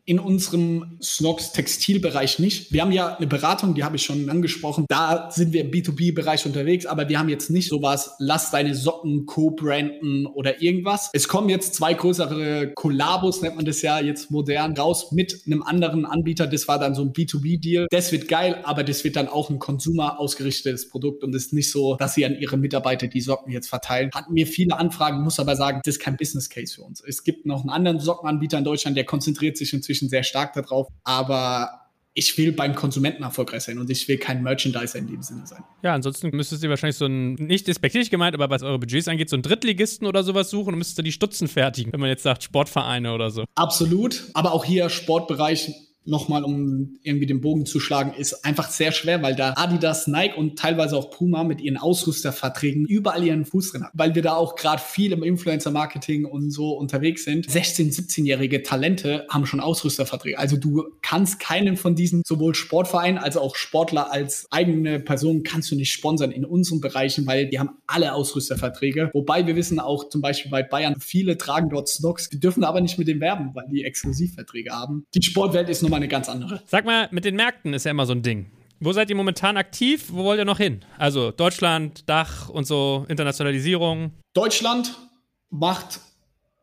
in unserem Snox Textilbereich nicht. Wir haben ja eine Beratung, die habe ich schon angesprochen. Da sind wir im B2B-Bereich unterwegs, aber wir haben jetzt nicht sowas, lass deine Socken co-branden oder irgendwas. Es kommen jetzt zwei größere Kollabos, nennt man das ja jetzt modern, raus mit einem anderen Anbieter. Das war dann so ein B2B-Deal. Das wird geil, aber das wird dann auch ein Consumer ausgerichtetes Produkt und ist nicht so, dass sie an ihre Mitarbeiter die Socken jetzt verteilen. Hatten wir viele Anfragen, muss aber sagen, das ist kein Business Case für uns. Es gibt noch einen anderen Sockenanbieter in Deutschland, der konzentriert sich inzwischen inzwischen sehr stark darauf. Aber ich will beim Konsumenten erfolgreich sein und ich will kein Merchandiser in dem Sinne sein. Ja, ansonsten müsstest ihr wahrscheinlich so ein, nicht despektierlich gemeint, aber was eure Budgets angeht, so einen Drittligisten oder sowas suchen und müsstest du die Stutzen fertigen, wenn man jetzt sagt Sportvereine oder so. Absolut, aber auch hier Sportbereich nochmal, um irgendwie den Bogen zu schlagen, ist einfach sehr schwer, weil da Adidas, Nike und teilweise auch Puma mit ihren Ausrüsterverträgen überall ihren Fuß drin haben. Weil wir da auch gerade viel im Influencer-Marketing und so unterwegs sind. 16-, 17-jährige Talente haben schon Ausrüsterverträge. Also du kannst keinen von diesen sowohl Sportvereinen als auch Sportler als eigene Person kannst du nicht sponsern in unseren Bereichen, weil die haben alle Ausrüsterverträge. Wobei wir wissen auch zum Beispiel bei Bayern, viele tragen dort Snox, die dürfen aber nicht mit dem werben, weil die Exklusivverträge haben. Die Sportwelt ist nochmal nochmal eine ganz andere. Sag mal, mit den Märkten ist ja immer so ein Ding. Wo seid ihr momentan aktiv? Wo wollt ihr noch hin? Also Deutschland, Dach und so, Internationalisierung. Deutschland macht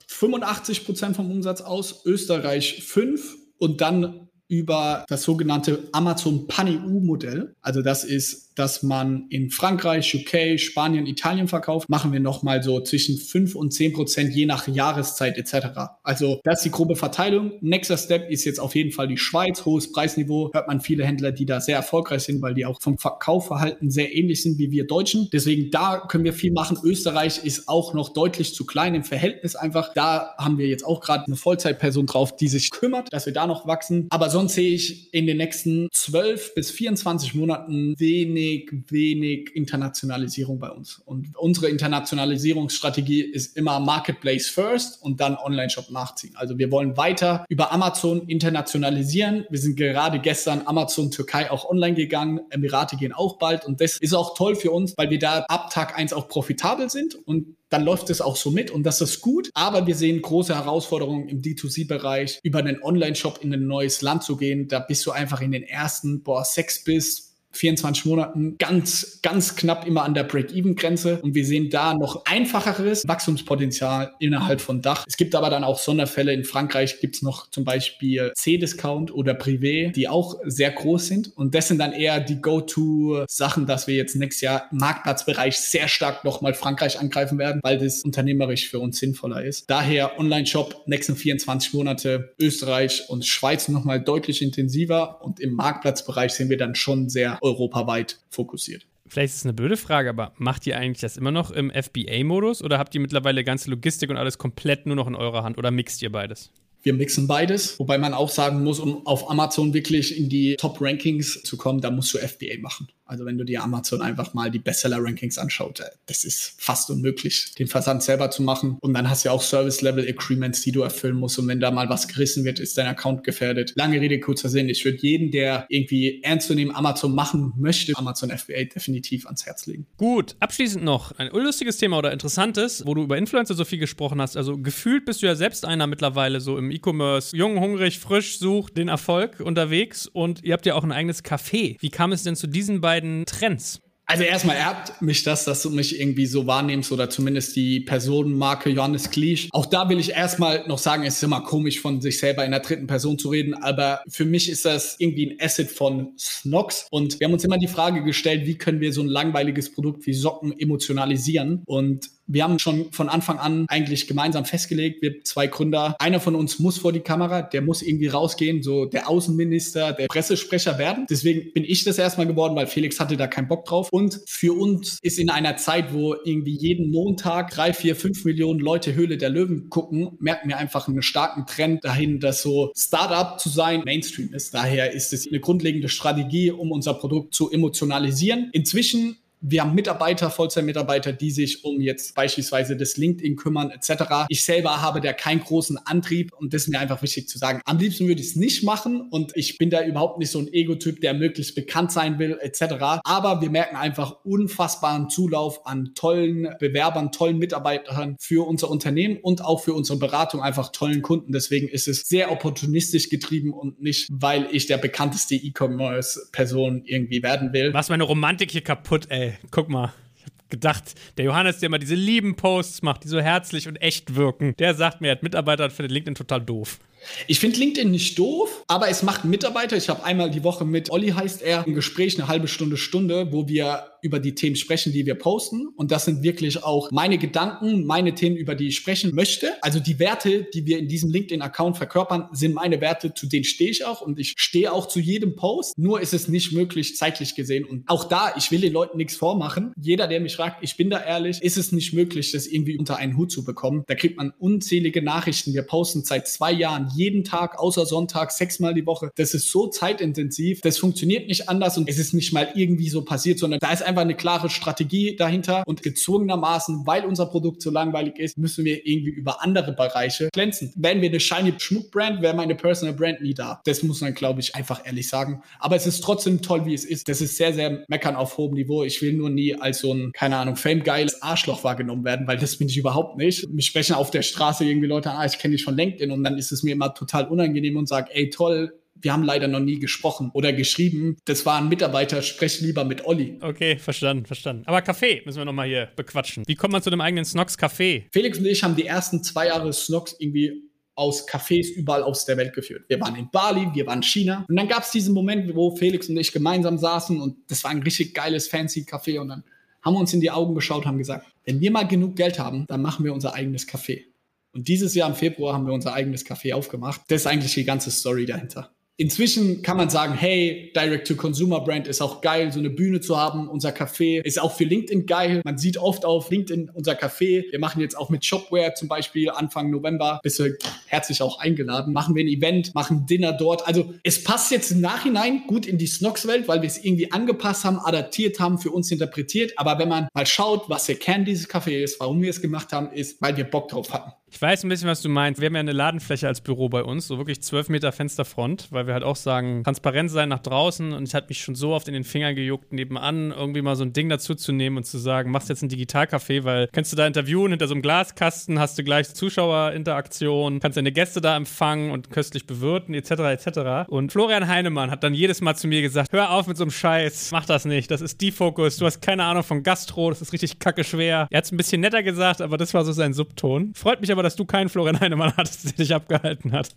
85 Prozent vom Umsatz aus, Österreich 5 und dann über das sogenannte Amazon Pan-EU-Modell. Also das ist dass man in Frankreich, UK, Spanien, Italien verkauft, machen wir nochmal so zwischen 5 und 10 Prozent je nach Jahreszeit etc. Also das ist die grobe Verteilung. Nächster Step ist jetzt auf jeden Fall die Schweiz, hohes Preisniveau. Hört man viele Händler, die da sehr erfolgreich sind, weil die auch vom Verkaufverhalten sehr ähnlich sind wie wir Deutschen. Deswegen da können wir viel machen. Österreich ist auch noch deutlich zu klein im Verhältnis einfach. Da haben wir jetzt auch gerade eine Vollzeitperson drauf, die sich kümmert, dass wir da noch wachsen. Aber sonst sehe ich in den nächsten 12 bis 24 Monaten wenig wenig, wenig Internationalisierung bei uns. Und unsere Internationalisierungsstrategie ist immer Marketplace first und dann Online-Shop nachziehen. Also wir wollen weiter über Amazon internationalisieren. Wir sind gerade gestern Amazon Türkei auch online gegangen. Emirate gehen auch bald. Und das ist auch toll für uns, weil wir da ab Tag eins auch profitabel sind und dann läuft es auch so mit und das ist gut. Aber wir sehen große Herausforderungen im D2C-Bereich, über einen Online-Shop in ein neues Land zu gehen. Da bist du einfach in den ersten, boah, sechs bis 24 Monaten ganz, ganz knapp immer an der Break-Even-Grenze. Und wir sehen da noch einfacheres Wachstumspotenzial innerhalb von Dach. Es gibt aber dann auch Sonderfälle. In Frankreich gibt es noch zum Beispiel C-Discount oder Privé, die auch sehr groß sind. Und das sind dann eher die Go-To-Sachen, dass wir jetzt nächstes Jahr im Marktplatzbereich sehr stark nochmal Frankreich angreifen werden, weil das unternehmerisch für uns sinnvoller ist. Daher Online-Shop nächsten 24 Monate Österreich und Schweiz nochmal deutlich intensiver. Und im Marktplatzbereich sind wir dann schon sehr europaweit fokussiert. Vielleicht ist es eine blöde Frage, aber macht ihr eigentlich das immer noch im FBA-Modus oder habt ihr mittlerweile ganze Logistik und alles komplett nur noch in eurer Hand oder mixt ihr beides? Wir mixen beides, wobei man auch sagen muss, um auf Amazon wirklich in die Top-Rankings zu kommen, da musst du FBA machen. Also wenn du dir Amazon einfach mal die Bestseller-Rankings anschaut, äh, das ist fast unmöglich, den Versand selber zu machen. Und dann hast du ja auch Service-Level-Agreements, die du erfüllen musst. Und wenn da mal was gerissen wird, ist dein Account gefährdet. Lange Rede, kurzer Sinn. Ich würde jeden, der irgendwie ernst zu nehmen Amazon machen möchte, Amazon FBA definitiv ans Herz legen. Gut, abschließend noch ein lustiges Thema oder interessantes, wo du über Influencer so viel gesprochen hast. Also gefühlt bist du ja selbst einer mittlerweile so im E-Commerce, jung, hungrig, frisch, sucht den Erfolg unterwegs und ihr habt ja auch ein eigenes Café. Wie kam es denn zu diesen beiden beiden Trends? Also erstmal erbt mich das, dass du mich irgendwie so wahrnimmst oder zumindest die Personenmarke Johannes Kliesch. Auch da will ich erstmal noch sagen, es ist immer komisch von sich selber in der dritten Person zu reden, aber für mich ist das irgendwie ein Asset von Snox und wir haben uns immer die Frage gestellt, wie können wir so ein langweiliges Produkt wie Socken emotionalisieren und wir haben schon von Anfang an eigentlich gemeinsam festgelegt, wir zwei Gründer, einer von uns muss vor die Kamera, der muss irgendwie rausgehen, so der Außenminister, der Pressesprecher werden. Deswegen bin ich das erstmal geworden, weil Felix hatte da keinen Bock drauf. Und für uns ist in einer Zeit, wo irgendwie jeden Montag drei, vier, fünf Millionen Leute Höhle der Löwen gucken, merken wir einfach einen starken Trend dahin, dass so Startup zu sein Mainstream ist. Daher ist es eine grundlegende Strategie, um unser Produkt zu emotionalisieren. Inzwischen wir haben Mitarbeiter, Vollzeitmitarbeiter, die sich um jetzt beispielsweise das LinkedIn kümmern etc. Ich selber habe da keinen großen Antrieb und das ist mir einfach wichtig zu sagen. Am liebsten würde ich es nicht machen und ich bin da überhaupt nicht so ein Ego-Typ, der möglichst bekannt sein will etc. Aber wir merken einfach unfassbaren Zulauf an tollen Bewerbern, tollen Mitarbeitern für unser Unternehmen und auch für unsere Beratung einfach tollen Kunden. Deswegen ist es sehr opportunistisch getrieben und nicht, weil ich der bekannteste E-Commerce-Person irgendwie werden will. Was meine Romantik hier kaputt, ey guck mal. Ich hab gedacht, der Johannes, der immer diese lieben Posts macht, die so herzlich und echt wirken, der sagt mir, er hat Mitarbeiter und findet LinkedIn total doof. Ich finde LinkedIn nicht doof, aber es macht Mitarbeiter. Ich habe einmal die Woche mit Olli heißt er ein Gespräch, eine halbe Stunde, Stunde, wo wir über die Themen sprechen, die wir posten. Und das sind wirklich auch meine Gedanken, meine Themen, über die ich sprechen möchte. Also die Werte, die wir in diesem LinkedIn-Account verkörpern, sind meine Werte, zu denen stehe ich auch. Und ich stehe auch zu jedem Post. Nur ist es nicht möglich, zeitlich gesehen. Und auch da, ich will den Leuten nichts vormachen. Jeder, der mich fragt, ich bin da ehrlich, ist es nicht möglich, das irgendwie unter einen Hut zu bekommen. Da kriegt man unzählige Nachrichten. Wir posten seit zwei Jahren jeden Tag, außer Sonntag, sechsmal die Woche. Das ist so zeitintensiv. Das funktioniert nicht anders und es ist nicht mal irgendwie so passiert, sondern da ist einfach eine klare Strategie dahinter und gezwungenermaßen, weil unser Produkt so langweilig ist, müssen wir irgendwie über andere Bereiche glänzen. Wären wir eine shiny Schmuckbrand, wäre meine Personal Brand nie da. Das muss man, glaube ich, einfach ehrlich sagen. Aber es ist trotzdem toll, wie es ist. Das ist sehr, sehr meckern auf hohem Niveau. Ich will nur nie als so ein, keine Ahnung, fame-geiles Arschloch wahrgenommen werden, weil das bin ich überhaupt nicht. Mich sprechen auf der Straße irgendwie Leute ah, ich kenne dich von LinkedIn und dann ist es mir immer total unangenehm und sage, ey, toll, wir haben leider noch nie gesprochen oder geschrieben. Das war ein Mitarbeiter, sprech lieber mit Olli. Okay, verstanden, verstanden. Aber Kaffee müssen wir nochmal hier bequatschen. Wie kommt man zu dem eigenen Snox Kaffee? Felix und ich haben die ersten zwei Jahre Snox irgendwie aus Cafés überall aus der Welt geführt. Wir waren in Bali, wir waren in China. Und dann gab es diesen Moment, wo Felix und ich gemeinsam saßen und das war ein richtig geiles, fancy Café. Und dann haben wir uns in die Augen geschaut, haben gesagt, wenn wir mal genug Geld haben, dann machen wir unser eigenes Café. Und dieses Jahr im Februar haben wir unser eigenes Café aufgemacht. Das ist eigentlich die ganze Story dahinter. Inzwischen kann man sagen, hey, Direct-to-Consumer-Brand ist auch geil, so eine Bühne zu haben. Unser Café ist auch für LinkedIn geil. Man sieht oft auf LinkedIn unser Café. Wir machen jetzt auch mit Shopware zum Beispiel Anfang November. Bist du herzlich auch eingeladen. Machen wir ein Event, machen Dinner dort. Also es passt jetzt im Nachhinein gut in die Snox-Welt, weil wir es irgendwie angepasst haben, adaptiert haben, für uns interpretiert. Aber wenn man mal schaut, was der Kern dieses Café ist, warum wir es gemacht haben, ist, weil wir Bock drauf hatten. Ich weiß ein bisschen, was du meinst. Wir haben ja eine Ladenfläche als Büro bei uns, so wirklich 12 Meter Fensterfront, weil wir halt auch sagen, transparent sein nach draußen und ich hatte mich schon so oft in den Finger gejuckt, nebenan irgendwie mal so ein Ding dazu zu nehmen und zu sagen, machst jetzt ein Digitalcafé, weil kannst du da interviewen, hinter so einem Glaskasten hast du gleich Zuschauerinteraktion, kannst deine Gäste da empfangen und köstlich bewirten, etc., etc. Und Florian Heinemann hat dann jedes Mal zu mir gesagt, hör auf mit so einem Scheiß, mach das nicht, das ist Defokus, du hast keine Ahnung von Gastro, das ist richtig kacke schwer. Er hat es ein bisschen netter gesagt, aber das war so sein Subton. Freut mich aber aber, dass du keinen Florian Heinemann hattest, der dich abgehalten hat.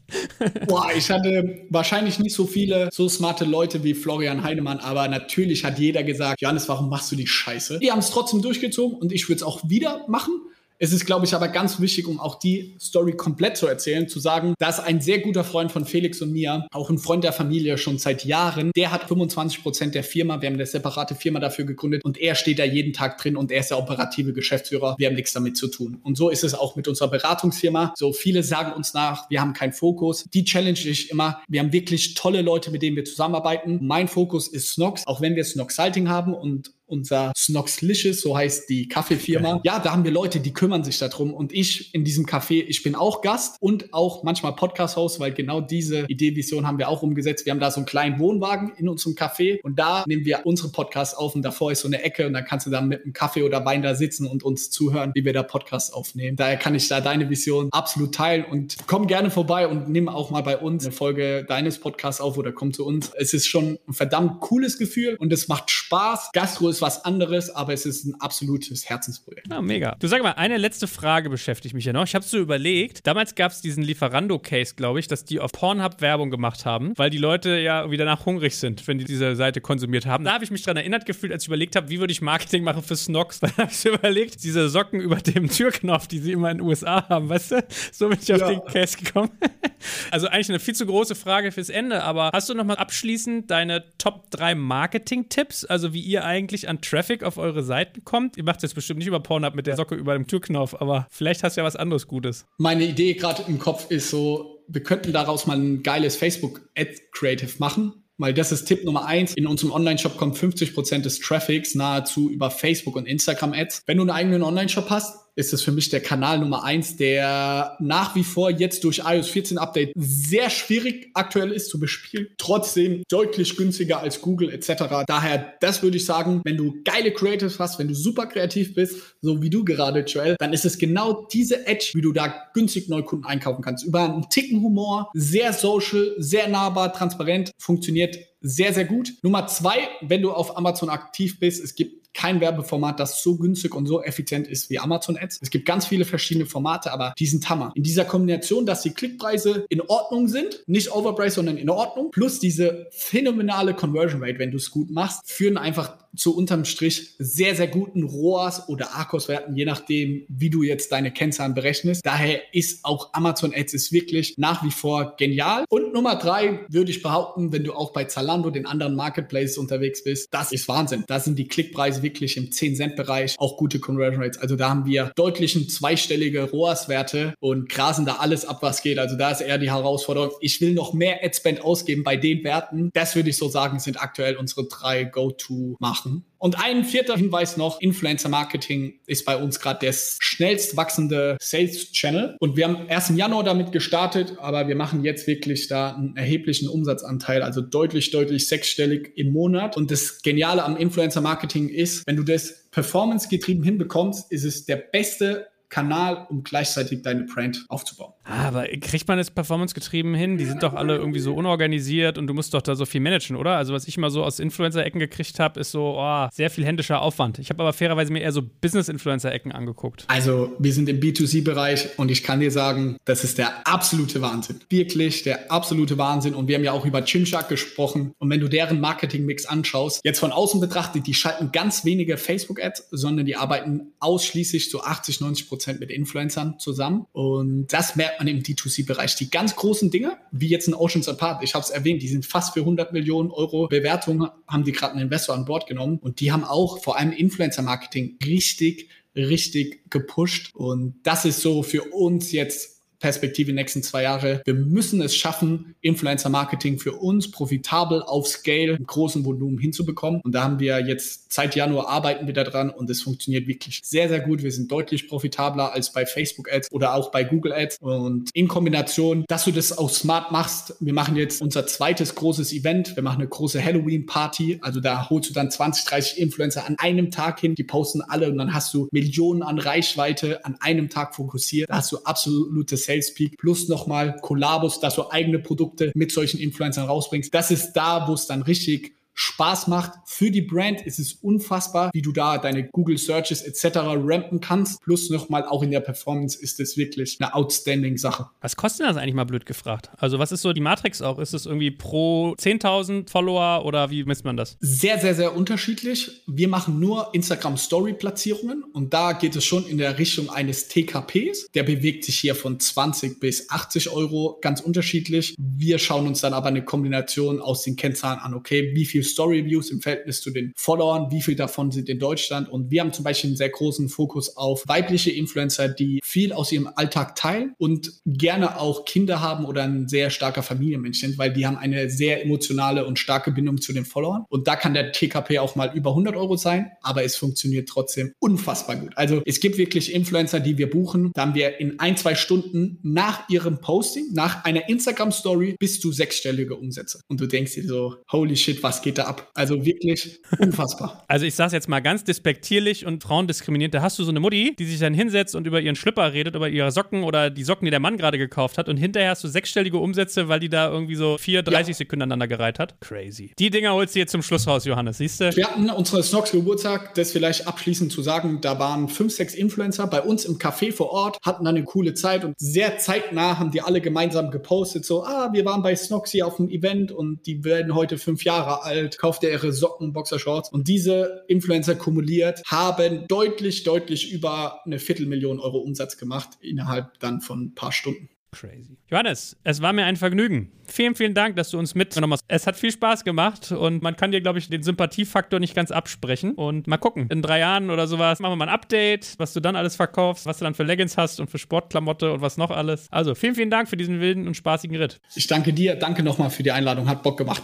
Boah, ich hatte wahrscheinlich nicht so viele so smarte Leute wie Florian Heinemann, aber natürlich hat jeder gesagt, Johannes, warum machst du die Scheiße? Die haben es trotzdem durchgezogen und ich würde es auch wieder machen. Es ist, glaube ich, aber ganz wichtig, um auch die Story komplett zu erzählen, zu sagen, dass ein sehr guter Freund von Felix und mir, auch ein Freund der Familie schon seit Jahren, der hat 25 Prozent der Firma. Wir haben eine separate Firma dafür gegründet und er steht da jeden Tag drin und er ist der operative Geschäftsführer. Wir haben nichts damit zu tun. Und so ist es auch mit unserer Beratungsfirma. So viele sagen uns nach, wir haben keinen Fokus. Die challenge ich immer. Wir haben wirklich tolle Leute, mit denen wir zusammenarbeiten. Mein Fokus ist Snox, auch wenn wir Snox Salting haben und unser Snoxlicious, so heißt die Kaffeefirma. Ja, da haben wir Leute, die kümmern sich darum. Und ich in diesem Café, ich bin auch Gast und auch manchmal Podcast-Host, weil genau diese Idee, Vision haben wir auch umgesetzt. Wir haben da so einen kleinen Wohnwagen in unserem Café und da nehmen wir unsere Podcasts auf und davor ist so eine Ecke und dann kannst du dann mit einem Kaffee oder Wein da sitzen und uns zuhören, wie wir da Podcasts aufnehmen. Daher kann ich da deine Vision absolut teilen und komm gerne vorbei und nimm auch mal bei uns eine Folge deines Podcasts auf oder komm zu uns. Es ist schon ein verdammt cooles Gefühl und es macht Spaß. Gastro ist was anderes, aber es ist ein absolutes Herzensprojekt. Ja, mega. Du sag mal, eine letzte Frage beschäftigt mich ja noch. Ich habe so überlegt, damals gab es diesen Lieferando-Case, glaube ich, dass die auf Pornhub Werbung gemacht haben, weil die Leute ja wieder nach hungrig sind, wenn die diese Seite konsumiert haben. Da habe ich mich dran erinnert gefühlt, als ich überlegt habe, wie würde ich Marketing machen für Snox. Da habe ich so überlegt, diese Socken über dem Türknopf, die sie immer in den USA haben, weißt du? So bin ich auf ja. den Case gekommen. also eigentlich eine viel zu große Frage fürs Ende, aber hast du noch mal abschließend deine Top 3 Marketing-Tipps, also wie ihr eigentlich an Traffic auf eure Seiten kommt? Ihr macht jetzt bestimmt nicht über Pornhub mit der Socke über dem Türknopf, aber vielleicht hast du ja was anderes Gutes. Meine Idee gerade im Kopf ist so, wir könnten daraus mal ein geiles Facebook-Ad-Creative machen. Weil das ist Tipp Nummer eins. In unserem Online-Shop kommt 50 Prozent des Traffics nahezu über Facebook und Instagram-Ads. Wenn du einen eigenen Online-Shop hast, ist es für mich der Kanal Nummer eins, der nach wie vor jetzt durch iOS 14 Update sehr schwierig aktuell ist zu bespielen. Trotzdem deutlich günstiger als Google etc. Daher, das würde ich sagen, wenn du geile Creatives hast, wenn du super kreativ bist, so wie du gerade, Joel, dann ist es genau diese Edge, wie du da günstig Neukunden einkaufen kannst. Über einen Ticken Humor, sehr social, sehr nahbar, transparent, funktioniert sehr, sehr gut. Nummer zwei, wenn du auf Amazon aktiv bist, es gibt kein Werbeformat, das so günstig und so effizient ist wie Amazon Ads. Es gibt ganz viele verschiedene Formate, aber die sind Hammer. In dieser Kombination, dass die Klickpreise in Ordnung sind, nicht overpriced, sondern in Ordnung, plus diese phänomenale Conversion Rate, wenn du es gut machst, führen einfach zu unterm Strich sehr, sehr guten ROAS oder ARCOS-Werten, je nachdem, wie du jetzt deine Kennzahlen berechnest. Daher ist auch Amazon Ads ist wirklich nach wie vor genial. Und Nummer drei würde ich behaupten, wenn du auch bei Zalando, den anderen Marketplaces unterwegs bist, das ist Wahnsinn. Da sind die Klickpreise wirklich im 10-Cent-Bereich, auch gute Conversion Rates. Also da haben wir deutlichen zweistellige ROAS-Werte und grasen da alles ab, was geht. Also da ist eher die Herausforderung. Ich will noch mehr Adspend ausgeben bei den Werten. Das würde ich so sagen, sind aktuell unsere drei Go-To-Marken machen. Und ein vierter Hinweis noch, Influencer Marketing ist bei uns gerade der schnellst wachsende Sales Channel. Und wir haben erst im Januar damit gestartet, aber wir machen jetzt wirklich da einen erheblichen Umsatzanteil, also deutlich, deutlich sechsstellig im Monat. Und das Geniale am Influencer Marketing ist, wenn du das performance getrieben hinbekommst, ist es der beste Kanal, um gleichzeitig deine Brand aufzubauen. Aber kriegt man es performance-getrieben hin? Die sind doch alle irgendwie so unorganisiert und du musst doch da so viel managen, oder? Also, was ich immer so aus Influencer-Ecken gekriegt habe, ist so oh, sehr viel händischer Aufwand. Ich habe aber fairerweise mir eher so Business-Influencer-Ecken angeguckt. Also, wir sind im B2C-Bereich und ich kann dir sagen, das ist der absolute Wahnsinn. Wirklich der absolute Wahnsinn. Und wir haben ja auch über Chimshark gesprochen. Und wenn du deren Marketing-Mix anschaust, jetzt von außen betrachtet, die schalten ganz wenige Facebook-Ads, sondern die arbeiten ausschließlich zu 80, 90 Prozent mit Influencern zusammen. Und das merkt man im D2C-Bereich. Die ganz großen Dinge, wie jetzt ein Oceans Apart, ich habe es erwähnt, die sind fast für 100 Millionen Euro Bewertung, haben die gerade einen Investor an Bord genommen. Und die haben auch vor allem Influencer-Marketing richtig, richtig gepusht. Und das ist so für uns jetzt Perspektive nächsten zwei Jahre. Wir müssen es schaffen, Influencer-Marketing für uns profitabel auf Scale im großen Volumen hinzubekommen. Und da haben wir jetzt seit Januar arbeiten wir daran und es funktioniert wirklich sehr, sehr gut. Wir sind deutlich profitabler als bei Facebook Ads oder auch bei Google Ads. Und in Kombination, dass du das auch smart machst. Wir machen jetzt unser zweites großes Event. Wir machen eine große Halloween-Party. Also da holst du dann 20, 30 Influencer an einem Tag hin. Die posten alle und dann hast du Millionen an Reichweite an einem Tag fokussiert. Da hast du absolute Sales Peak plus nochmal Kollabos, dass du eigene Produkte mit solchen Influencern rausbringst. Das ist da, wo es dann richtig Spaß macht. Für die Brand ist es unfassbar, wie du da deine Google Searches etc. rampen kannst. Plus nochmal auch in der Performance ist es wirklich eine outstanding Sache. Was kostet das eigentlich mal blöd gefragt? Also was ist so die Matrix auch? Ist es irgendwie pro 10.000 Follower oder wie misst man das? Sehr, sehr, sehr unterschiedlich. Wir machen nur Instagram Story Platzierungen und da geht es schon in der Richtung eines TKPs. Der bewegt sich hier von 20 bis 80 Euro, ganz unterschiedlich. Wir schauen uns dann aber eine Kombination aus den Kennzahlen an. Okay, wie viel Story-Views im Verhältnis zu den Followern, wie viel davon sind in Deutschland. Und wir haben zum Beispiel einen sehr großen Fokus auf weibliche Influencer, die viel aus ihrem Alltag teilen und gerne auch Kinder haben oder ein sehr starker Familienmensch sind, weil die haben eine sehr emotionale und starke Bindung zu den Followern. Und da kann der TKP auch mal über 100 Euro sein, aber es funktioniert trotzdem unfassbar gut. Also es gibt wirklich Influencer, die wir buchen. Da haben wir in ein, zwei Stunden nach ihrem Posting, nach einer Instagram-Story bis zu sechsstellige Umsätze. Und du denkst dir so, holy shit, was geht da ab. Also wirklich unfassbar. Also ich sage jetzt mal ganz despektierlich und frauendiskriminierend. Da hast du so eine Mutti, die sich dann hinsetzt und über ihren Schlüpper redet, über ihre Socken oder die Socken, die der Mann gerade gekauft hat. Und hinterher hast du sechsstellige Umsätze, weil die da irgendwie so vier, 30 ja. Sekunden aneinander gereiht hat. Crazy. Die Dinger holst du jetzt zum Schluss raus, Johannes, siehst du? Wir hatten unsere Snox Geburtstag, das vielleicht abschließend zu sagen, da waren fünf, sechs Influencer bei uns im Café vor Ort, hatten dann eine coole Zeit und sehr zeitnah haben die alle gemeinsam gepostet, so, ah, wir waren bei Snoxy auf dem Event und die werden heute fünf Jahre alt, kauft der ihre Socken, Boxershorts. Und diese Influencer kumuliert haben deutlich, deutlich über eine Viertelmillion Euro Umsatz gemacht innerhalb dann von ein paar Stunden. Crazy. Johannes, es war mir ein Vergnügen. Vielen, vielen Dank, dass du uns mitgenommen hast. Es hat viel Spaß gemacht und man kann dir, glaube ich, den Sympathiefaktor nicht ganz absprechen. Und mal gucken, in drei Jahren oder sowas machen wir mal ein Update, was du dann alles verkaufst, was du dann für Leggings hast und für Sportklamotte und was noch alles. Also vielen, vielen Dank für diesen wilden und spaßigen Ritt. Ich danke dir. Danke nochmal für die Einladung. Hat Bock gemacht.